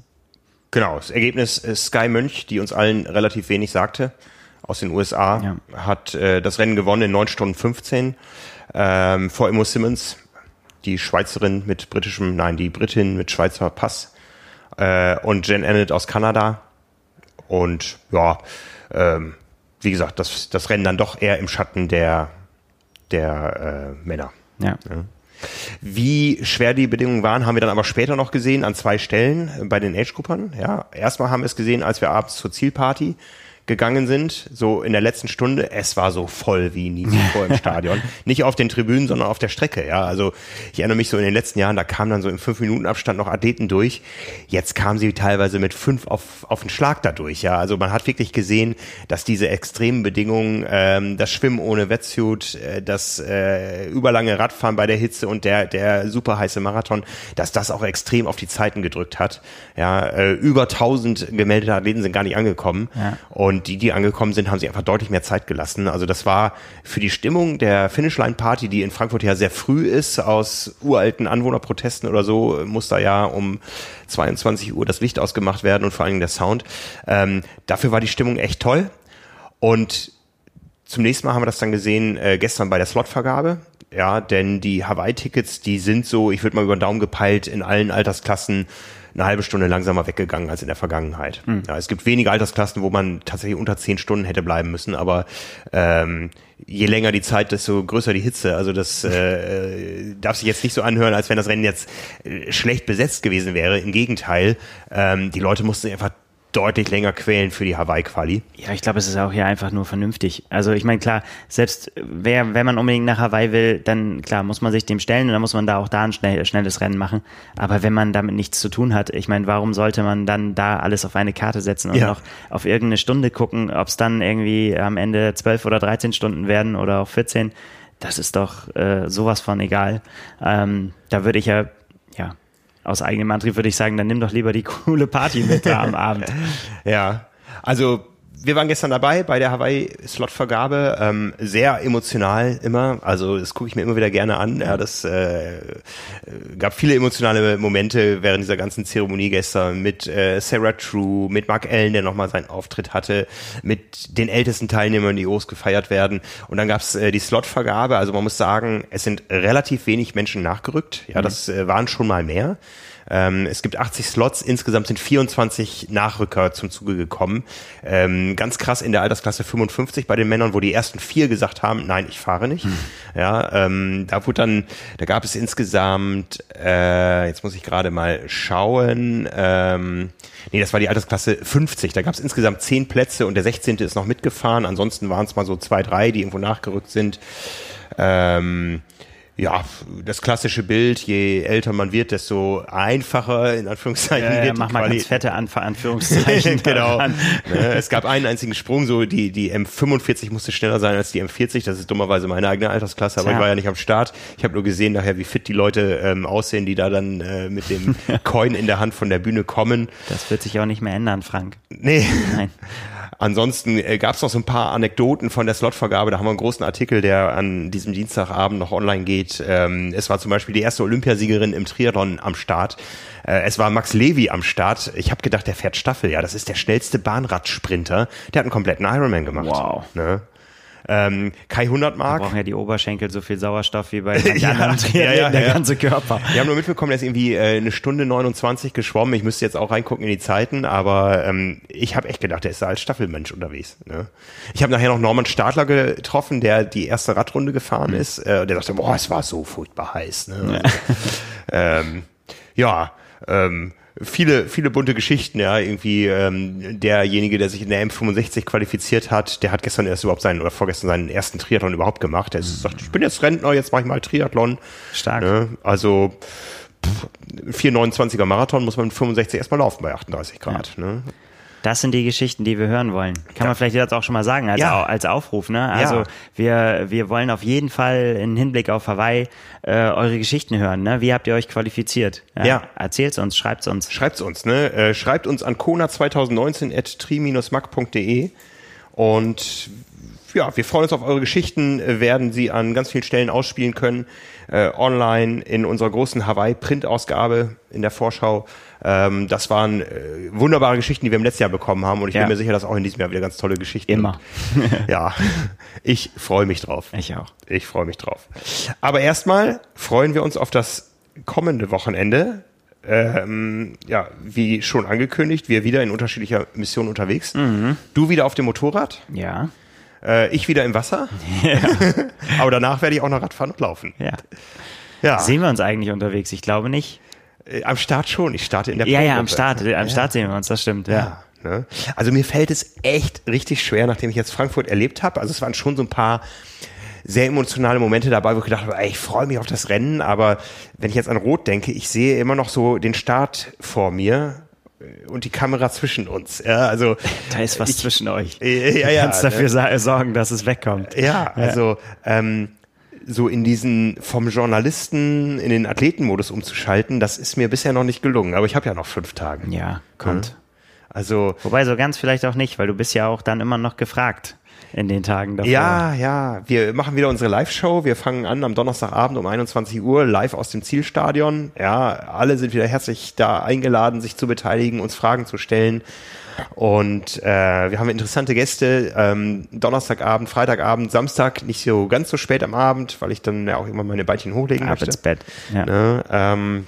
Genau, das Ergebnis ist Sky Mönch, die uns allen relativ wenig sagte aus den USA, ja. hat äh, das Rennen gewonnen in 9 Stunden 15 ähm, vor Immo Simmons, die Schweizerin mit britischem, nein, die Britin mit Schweizer Pass äh, und Jen Annett aus Kanada. Und ja, ähm, wie gesagt, das, das Rennen dann doch eher im Schatten der, der äh, Männer. Ja. ja. Wie schwer die Bedingungen waren, haben wir dann aber später noch gesehen an zwei Stellen bei den Age-Gruppern. Ja, erstmal haben wir es gesehen, als wir abends zur Zielparty gegangen sind, so in der letzten Stunde, es war so voll wie nie zuvor im *laughs* Stadion. Nicht auf den Tribünen, sondern auf der Strecke, ja. Also ich erinnere mich so in den letzten Jahren, da kamen dann so im fünf Minuten Abstand noch Athleten durch. Jetzt kamen sie teilweise mit fünf auf, auf den Schlag dadurch, ja. Also man hat wirklich gesehen, dass diese extremen Bedingungen, ähm, das Schwimmen ohne Wetsuit, äh, das äh, überlange Radfahren bei der Hitze und der, der super heiße Marathon, dass das auch extrem auf die Zeiten gedrückt hat. Ja, äh, über tausend gemeldete Athleten sind gar nicht angekommen. Ja. Und und die, die angekommen sind, haben sich einfach deutlich mehr Zeit gelassen. Also das war für die Stimmung der Finishline Party, die in Frankfurt ja sehr früh ist, aus uralten Anwohnerprotesten oder so, muss da ja um 22 Uhr das Licht ausgemacht werden und vor allen Dingen der Sound. Ähm, dafür war die Stimmung echt toll. Und zum nächsten Mal haben wir das dann gesehen äh, gestern bei der Slotvergabe. Ja, denn die Hawaii-Tickets, die sind so, ich würde mal über den Daumen gepeilt, in allen Altersklassen eine halbe Stunde langsamer weggegangen als in der Vergangenheit. Mhm. Ja, es gibt wenige Altersklassen, wo man tatsächlich unter zehn Stunden hätte bleiben müssen, aber ähm, je länger die Zeit, desto größer die Hitze. Also das äh, darf sich jetzt nicht so anhören, als wenn das Rennen jetzt äh, schlecht besetzt gewesen wäre. Im Gegenteil, ähm, die Leute mussten einfach deutlich länger quälen für die Hawaii-Quali. Ja, ich glaube, es ist auch hier einfach nur vernünftig. Also ich meine, klar, selbst wer, wenn man unbedingt nach Hawaii will, dann klar, muss man sich dem stellen und dann muss man da auch da ein schnell, schnelles Rennen machen. Aber wenn man damit nichts zu tun hat, ich meine, warum sollte man dann da alles auf eine Karte setzen und ja. noch auf irgendeine Stunde gucken, ob es dann irgendwie am Ende zwölf oder dreizehn Stunden werden oder auch 14? Das ist doch äh, sowas von egal. Ähm, da würde ich ja, ja, aus eigenem Antrieb würde ich sagen, dann nimm doch lieber die coole Party mit da am Abend. *laughs* Ja, also wir waren gestern dabei bei der Hawaii-Slot-Vergabe. Ähm, sehr emotional immer. Also das gucke ich mir immer wieder gerne an. Ja, das äh, gab viele emotionale Momente während dieser ganzen Zeremonie gestern mit äh, Sarah True, mit Mark Allen, der nochmal seinen Auftritt hatte, mit den ältesten Teilnehmern, die groß gefeiert werden. Und dann gab's äh, die Slot-Vergabe. Also man muss sagen, es sind relativ wenig Menschen nachgerückt. Ja, mhm. das äh, waren schon mal mehr. Ähm, es gibt 80 Slots, insgesamt sind 24 Nachrücker zum Zuge gekommen. Ähm, ganz krass in der Altersklasse 55 bei den Männern, wo die ersten vier gesagt haben, nein, ich fahre nicht. Hm. Ja, ähm, da wurde dann, da gab es insgesamt, äh, jetzt muss ich gerade mal schauen, ähm, nee, das war die Altersklasse 50. Da gab es insgesamt zehn Plätze und der 16. ist noch mitgefahren. Ansonsten waren es mal so zwei, drei, die irgendwo nachgerückt sind. Ähm, ja, das klassische Bild, je älter man wird, desto einfacher, in Anführungszeichen, ja, wird mach mal ganz fette Anf Anführungszeichen. *laughs* genau. Ne, es gab einen einzigen Sprung, so die, die M45 musste schneller sein als die M40. Das ist dummerweise meine eigene Altersklasse, aber ja. ich war ja nicht am Start. Ich habe nur gesehen nachher, wie fit die Leute ähm, aussehen, die da dann äh, mit dem *laughs* Coin in der Hand von der Bühne kommen. Das wird sich auch nicht mehr ändern, Frank. Nee. Nein. *laughs* Ansonsten äh, gab es noch so ein paar Anekdoten von der Slotvergabe. Da haben wir einen großen Artikel, der an diesem Dienstagabend noch online geht. Ähm, es war zum Beispiel die erste Olympiasiegerin im Triathlon am Start. Äh, es war Max Levy am Start. Ich habe gedacht, der fährt Staffel. Ja, das ist der schnellste Bahnradsprinter. Der hat einen kompletten Ironman gemacht. Wow. Ne? Ähm, Kai 100 Mark. Da brauchen ja die Oberschenkel so viel Sauerstoff wie bei *laughs* ja, anderen ja, ja, der ganze Körper. Wir haben nur mitbekommen, der ist irgendwie äh, eine Stunde 29 geschwommen. Ich müsste jetzt auch reingucken in die Zeiten, aber ähm, ich habe echt gedacht, der ist da als Staffelmensch unterwegs. Ne? Ich habe nachher noch Norman Stadler getroffen, der die erste Radrunde gefahren mhm. ist. Äh, der sagte, boah, es war so furchtbar heiß. Ne? ähm, ja, ähm, viele, viele bunte Geschichten, ja, irgendwie ähm, derjenige, der sich in der M65 qualifiziert hat, der hat gestern erst überhaupt seinen oder vorgestern seinen ersten Triathlon überhaupt gemacht. Der sagt, ich bin jetzt Rentner, jetzt mache ich mal Triathlon. Stark. Ne? Also 4,29er Marathon muss man mit 65 erstmal laufen bei 38 Grad. Ja. Ne? Das sind die Geschichten, die wir hören wollen. Kann ja. man vielleicht jetzt auch schon mal sagen als, ja. als Aufruf. Ne? Also ja. wir, wir wollen auf jeden Fall im Hinblick auf Hawaii äh, eure Geschichten hören. Ne? Wie habt ihr euch qualifiziert? Ja. ja. Erzählt's uns, schreibt's uns. Schreibt's uns. Ne? Äh, schreibt uns an kona2019 at tri-mac.de und ja, wir freuen uns auf eure Geschichten, werden sie an ganz vielen Stellen ausspielen können, äh, online in unserer großen Hawaii-Print-Ausgabe in der Vorschau. Ähm, das waren äh, wunderbare Geschichten, die wir im letzten Jahr bekommen haben und ich ja. bin mir sicher, dass auch in diesem Jahr wieder ganz tolle Geschichten. Immer. ja, *laughs* ich freue mich drauf. Ich auch. Ich freue mich drauf. Aber erstmal freuen wir uns auf das kommende Wochenende. Ähm, ja, wie schon angekündigt, wir wieder in unterschiedlicher Mission unterwegs. Mhm. Du wieder auf dem Motorrad. Ja. Äh, ich wieder im Wasser. Ja. *laughs* Aber danach werde ich auch noch Radfahren und laufen. Ja. ja. Sehen wir uns eigentlich unterwegs? Ich glaube nicht. Äh, am Start schon. Ich starte in der Ja, ja, am Start. Am Start sehen wir uns, das stimmt. Ja. ja ne? Also mir fällt es echt richtig schwer, nachdem ich jetzt Frankfurt erlebt habe. Also es waren schon so ein paar sehr emotionale Momente dabei, wo ich gedacht habe, ey, ich freue mich auf das Rennen, aber wenn ich jetzt an Rot denke, ich sehe immer noch so den Start vor mir und die Kamera zwischen uns. Ja, also *laughs* da ist was ich, zwischen euch. Ja, ja, du kannst dafür ne? sorgen, dass es wegkommt. Ja, also ähm, so in diesen vom Journalisten in den Athletenmodus umzuschalten, das ist mir bisher noch nicht gelungen. Aber ich habe ja noch fünf Tage. Ja, kommt. Ja. Also wobei so ganz vielleicht auch nicht, weil du bist ja auch dann immer noch gefragt in den Tagen davor. Ja, ja. Wir machen wieder unsere Live-Show. Wir fangen an am Donnerstagabend um 21 Uhr live aus dem Zielstadion. Ja, alle sind wieder herzlich da eingeladen, sich zu beteiligen, uns Fragen zu stellen. Und äh, wir haben interessante Gäste. Ähm, Donnerstagabend, Freitagabend, Samstag nicht so ganz so spät am Abend, weil ich dann ja auch immer meine Beinchen hochlegen Ab möchte. ins Bett. Ja. Ne? Ähm,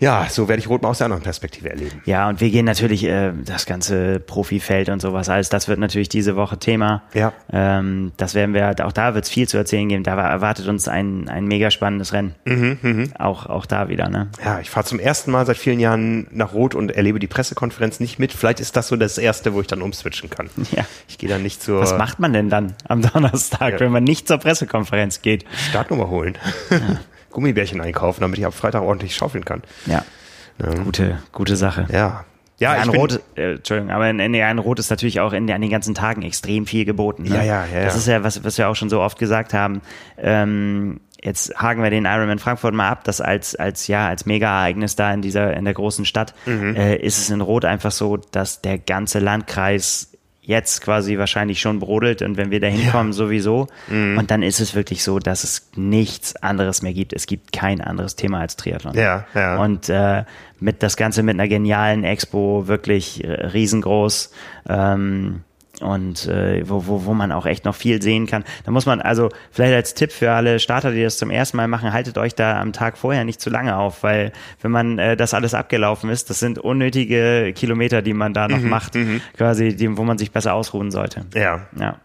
ja, so werde ich Rot mal aus der anderen Perspektive erleben. Ja, und wir gehen natürlich äh, das ganze Profifeld und sowas alles. Das wird natürlich diese Woche Thema. Ja. Ähm, das werden wir, auch da wird es viel zu erzählen geben. Da erwartet uns ein, ein mega spannendes Rennen. Mhm, mh. Auch, auch da wieder, ne? Ja, ich fahre zum ersten Mal seit vielen Jahren nach Rot und erlebe die Pressekonferenz nicht mit. Vielleicht ist das so das erste, wo ich dann umswitchen kann. *laughs* Ja. Ich gehe dann nicht zur. Was macht man denn dann am Donnerstag, ja. wenn man nicht zur Pressekonferenz geht? Startnummer holen. Ja. *laughs* Gummibärchen einkaufen, damit ich am Freitag ordentlich schaufeln kann. Ja. ja. Gute, gute Sache. Ja. Ja, ja ein Rot, äh, Entschuldigung, aber in, in, ein Rot ist natürlich auch in, an den ganzen Tagen extrem viel geboten. Ne? Ja, ja, ja. Das ist ja, was, was wir auch schon so oft gesagt haben. Ähm, jetzt haken wir den Ironman Frankfurt mal ab, das als als ja als Mega-Ereignis da in dieser in der großen Stadt mhm. äh, ist es in Rot einfach so, dass der ganze Landkreis jetzt quasi wahrscheinlich schon brodelt und wenn wir da hinkommen, ja. sowieso. Mhm. Und dann ist es wirklich so, dass es nichts anderes mehr gibt. Es gibt kein anderes Thema als Triathlon. Ja, ja. Und äh, mit das Ganze mit einer genialen Expo, wirklich riesengroß. Ähm, und äh, wo, wo, wo man auch echt noch viel sehen kann. Da muss man, also vielleicht als Tipp für alle Starter, die das zum ersten Mal machen, haltet euch da am Tag vorher nicht zu lange auf, weil wenn man äh, das alles abgelaufen ist, das sind unnötige Kilometer, die man da noch Mhm, macht, quasi, die, wo man sich besser ausruhen sollte. Ja. Ja.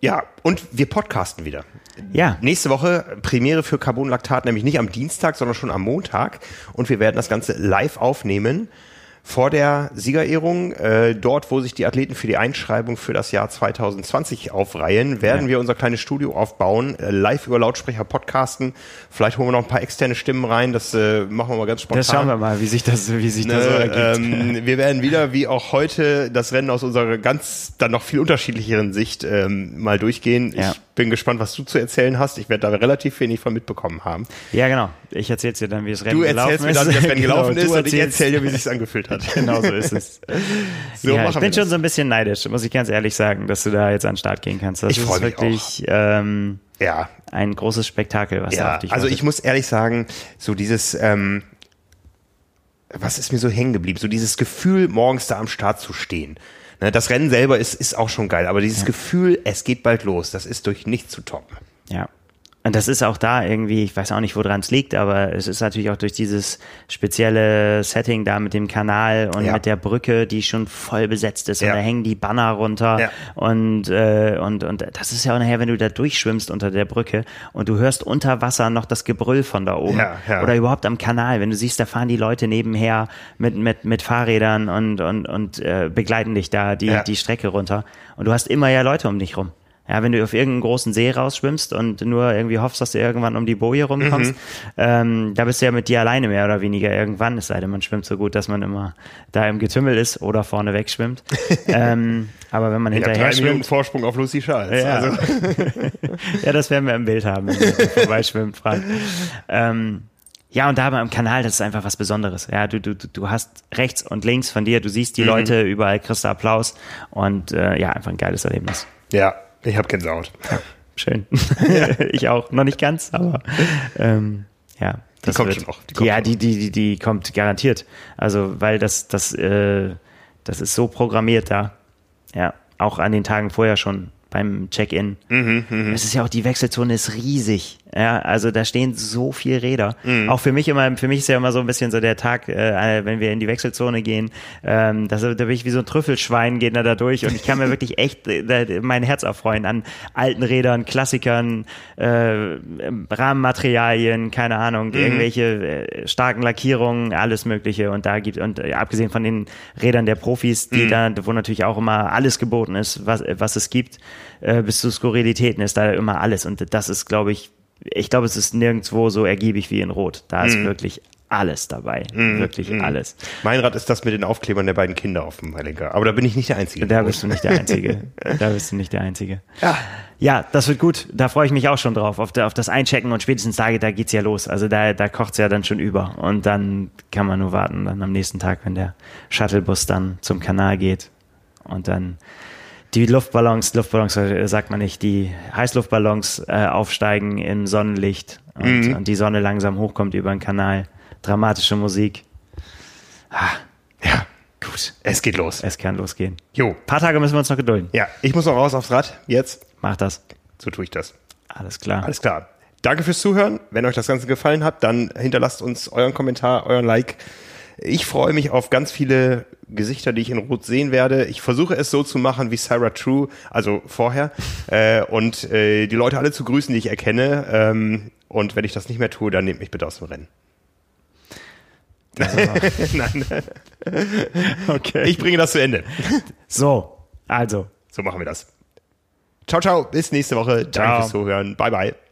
Ja, und wir podcasten wieder. Ja. Nächste Woche Premiere für Carbonlaktat, nämlich nicht am Dienstag, sondern schon am Montag. Und wir werden das Ganze live aufnehmen vor der Siegerehrung. Äh, dort, wo sich die Athleten für die Einschreibung für das Jahr 2020 aufreihen, werden Ja. wir unser kleines Studio aufbauen, äh, live über Lautsprecher podcasten. Vielleicht holen wir noch ein paar externe Stimmen rein. Das äh, machen wir mal ganz spontan. Das schauen wir mal, wie sich das, wie sich das so Ne, ergibt. ähm, wir werden wieder, wie auch heute, das Rennen aus unserer ganz, dann noch viel unterschiedlicheren Sicht ähm, mal durchgehen. Ja. Ich bin gespannt, was du zu erzählen hast. Ich werde da relativ wenig von mitbekommen haben. Ja, genau. Ich erzähl's dir dann, wie das Rennen Du gelaufen erzählst mir ist. dann, wie das Rennen *laughs* Genau, gelaufen du ist und ich erzähle dir, wie sich's angefühlt hat. *laughs* Genau so ist es. *laughs* So ja, ich bin schon so ein bisschen neidisch, muss ich ganz ehrlich sagen, dass du da jetzt an den Start gehen kannst. Das Ich ist mich wirklich ähm, Ja, ein großes Spektakel, was da ja. auf dich Also wartet. ich muss ehrlich sagen, so dieses, ähm, was ist mir so hängen geblieben? So dieses Gefühl, morgens da am Start zu stehen. Ne, das Rennen selber ist, ist auch schon geil, aber dieses Gefühl, es geht bald los, das ist durch nichts zu toppen. Ja. Und das ist auch da irgendwie, ich weiß auch nicht, woran es liegt, aber es ist natürlich auch durch dieses spezielle Setting da mit dem Kanal und Ja. mit der Brücke, die schon voll besetzt ist Ja. und da hängen die Banner runter Ja. und, äh, und, und das ist ja auch nachher, wenn du da durchschwimmst unter der Brücke und du hörst unter Wasser noch das Gebrüll von da oben oder überhaupt am Kanal, wenn du siehst, da fahren die Leute nebenher mit, mit, mit Fahrrädern und, und, und äh, begleiten dich da die, die Strecke runter und du hast immer ja Leute um dich rum. Ja, wenn du auf irgendeinen großen See rausschwimmst und nur irgendwie hoffst, dass du irgendwann um die Boje rumkommst, Mhm. ähm, da bist du ja mit dir alleine mehr oder weniger irgendwann, es sei denn, man schwimmt so gut, dass man immer da im Getümmel ist oder vorne wegschwimmt. *laughs* ähm, aber wenn man Ich hinterher drei Minuten schwimmt, Vorsprung auf Lucy Charles. Ja. Also, *laughs* ja, das werden wir im Bild haben, wenn wir vorbeischwimmt, Frank. Ähm, ja, und da aber im Kanal, das ist einfach was Besonderes. Ja, du, du, du hast rechts und links von dir, du siehst Mhm. die Leute, überall kriegst du Applaus und äh, ja, einfach ein geiles Erlebnis. ja, ich habe Gänsehaut. Schön. *laughs* *laughs* ich auch. Noch nicht ganz, aber ähm, ja. Das kommt wird, schon noch, die kommt ja, die, die, die, die kommt garantiert. Also, weil das, das, äh, das ist so programmiert da. Ja, auch an den Tagen vorher schon beim Check-in. Mhm, Es ist ja auch, die Wechselzone ist riesig. Ja, also da stehen so viele Räder. Mhm. Auch für mich immer, für mich ist ja immer so ein bisschen so der Tag, äh, wenn wir in die Wechselzone gehen, ähm, das, da bin ich wie so ein Trüffelschwein, geht er da durch und ich kann mir *laughs* wirklich echt äh, mein Herz erfreuen an alten Rädern, Klassikern, äh, Rahmenmaterialien, keine Ahnung, irgendwelche äh, starken Lackierungen, alles mögliche und da gibt und äh, abgesehen von den Rädern der Profis, die da, wo natürlich auch immer alles geboten ist, was, was es gibt, äh, bis zu Skurrilitäten ist da immer alles und das ist, glaube ich, ich glaube, es ist nirgendwo so ergiebig wie in Rot. Da ist wirklich alles dabei. Wirklich alles. Mein Rad ist das mit den Aufklebern der beiden Kinder auf dem Lenker. Aber da bin ich nicht der Einzige. Da bist du nicht der Einzige. Da bist du nicht der Einzige. Ja. Ja, das wird gut. Da freue ich mich auch schon drauf. Auf, der, auf das Einchecken und spätestens da, da geht's ja los. Also da, da kocht's ja dann schon über. Und dann kann man nur warten, dann am nächsten Tag, wenn der Shuttlebus dann zum Kanal geht. Und dann die Luftballons, Luftballons äh, sagt man nicht, die Heißluftballons äh, aufsteigen im Sonnenlicht und, und die Sonne langsam hochkommt über den Kanal. Dramatische Musik. Ja, Gut, es geht los. es kann losgehen. Jo. Ein paar Tage müssen wir uns noch gedulden. Ja, ich muss noch raus aufs Rad. Jetzt. Mach das. So tue ich das. Alles klar. Alles klar. Danke fürs Zuhören. Wenn euch das Ganze gefallen hat, dann hinterlasst uns euren Kommentar, euren Like. Ich freue mich auf ganz viele Gesichter, die ich in Rot sehen werde. Ich versuche es so zu machen wie Sarah True, also vorher, *laughs* äh, und äh, die Leute alle zu grüßen, die ich erkenne. Ähm, und wenn ich das nicht mehr tue, dann nehmt mich bitte aus dem Rennen. *laughs* Nein, *laughs* Okay. ich bringe das zu Ende. So, also. So machen wir das. Ciao, ciao. Bis nächste Woche. Danke Ciao. fürs Zuhören. Bye, bye.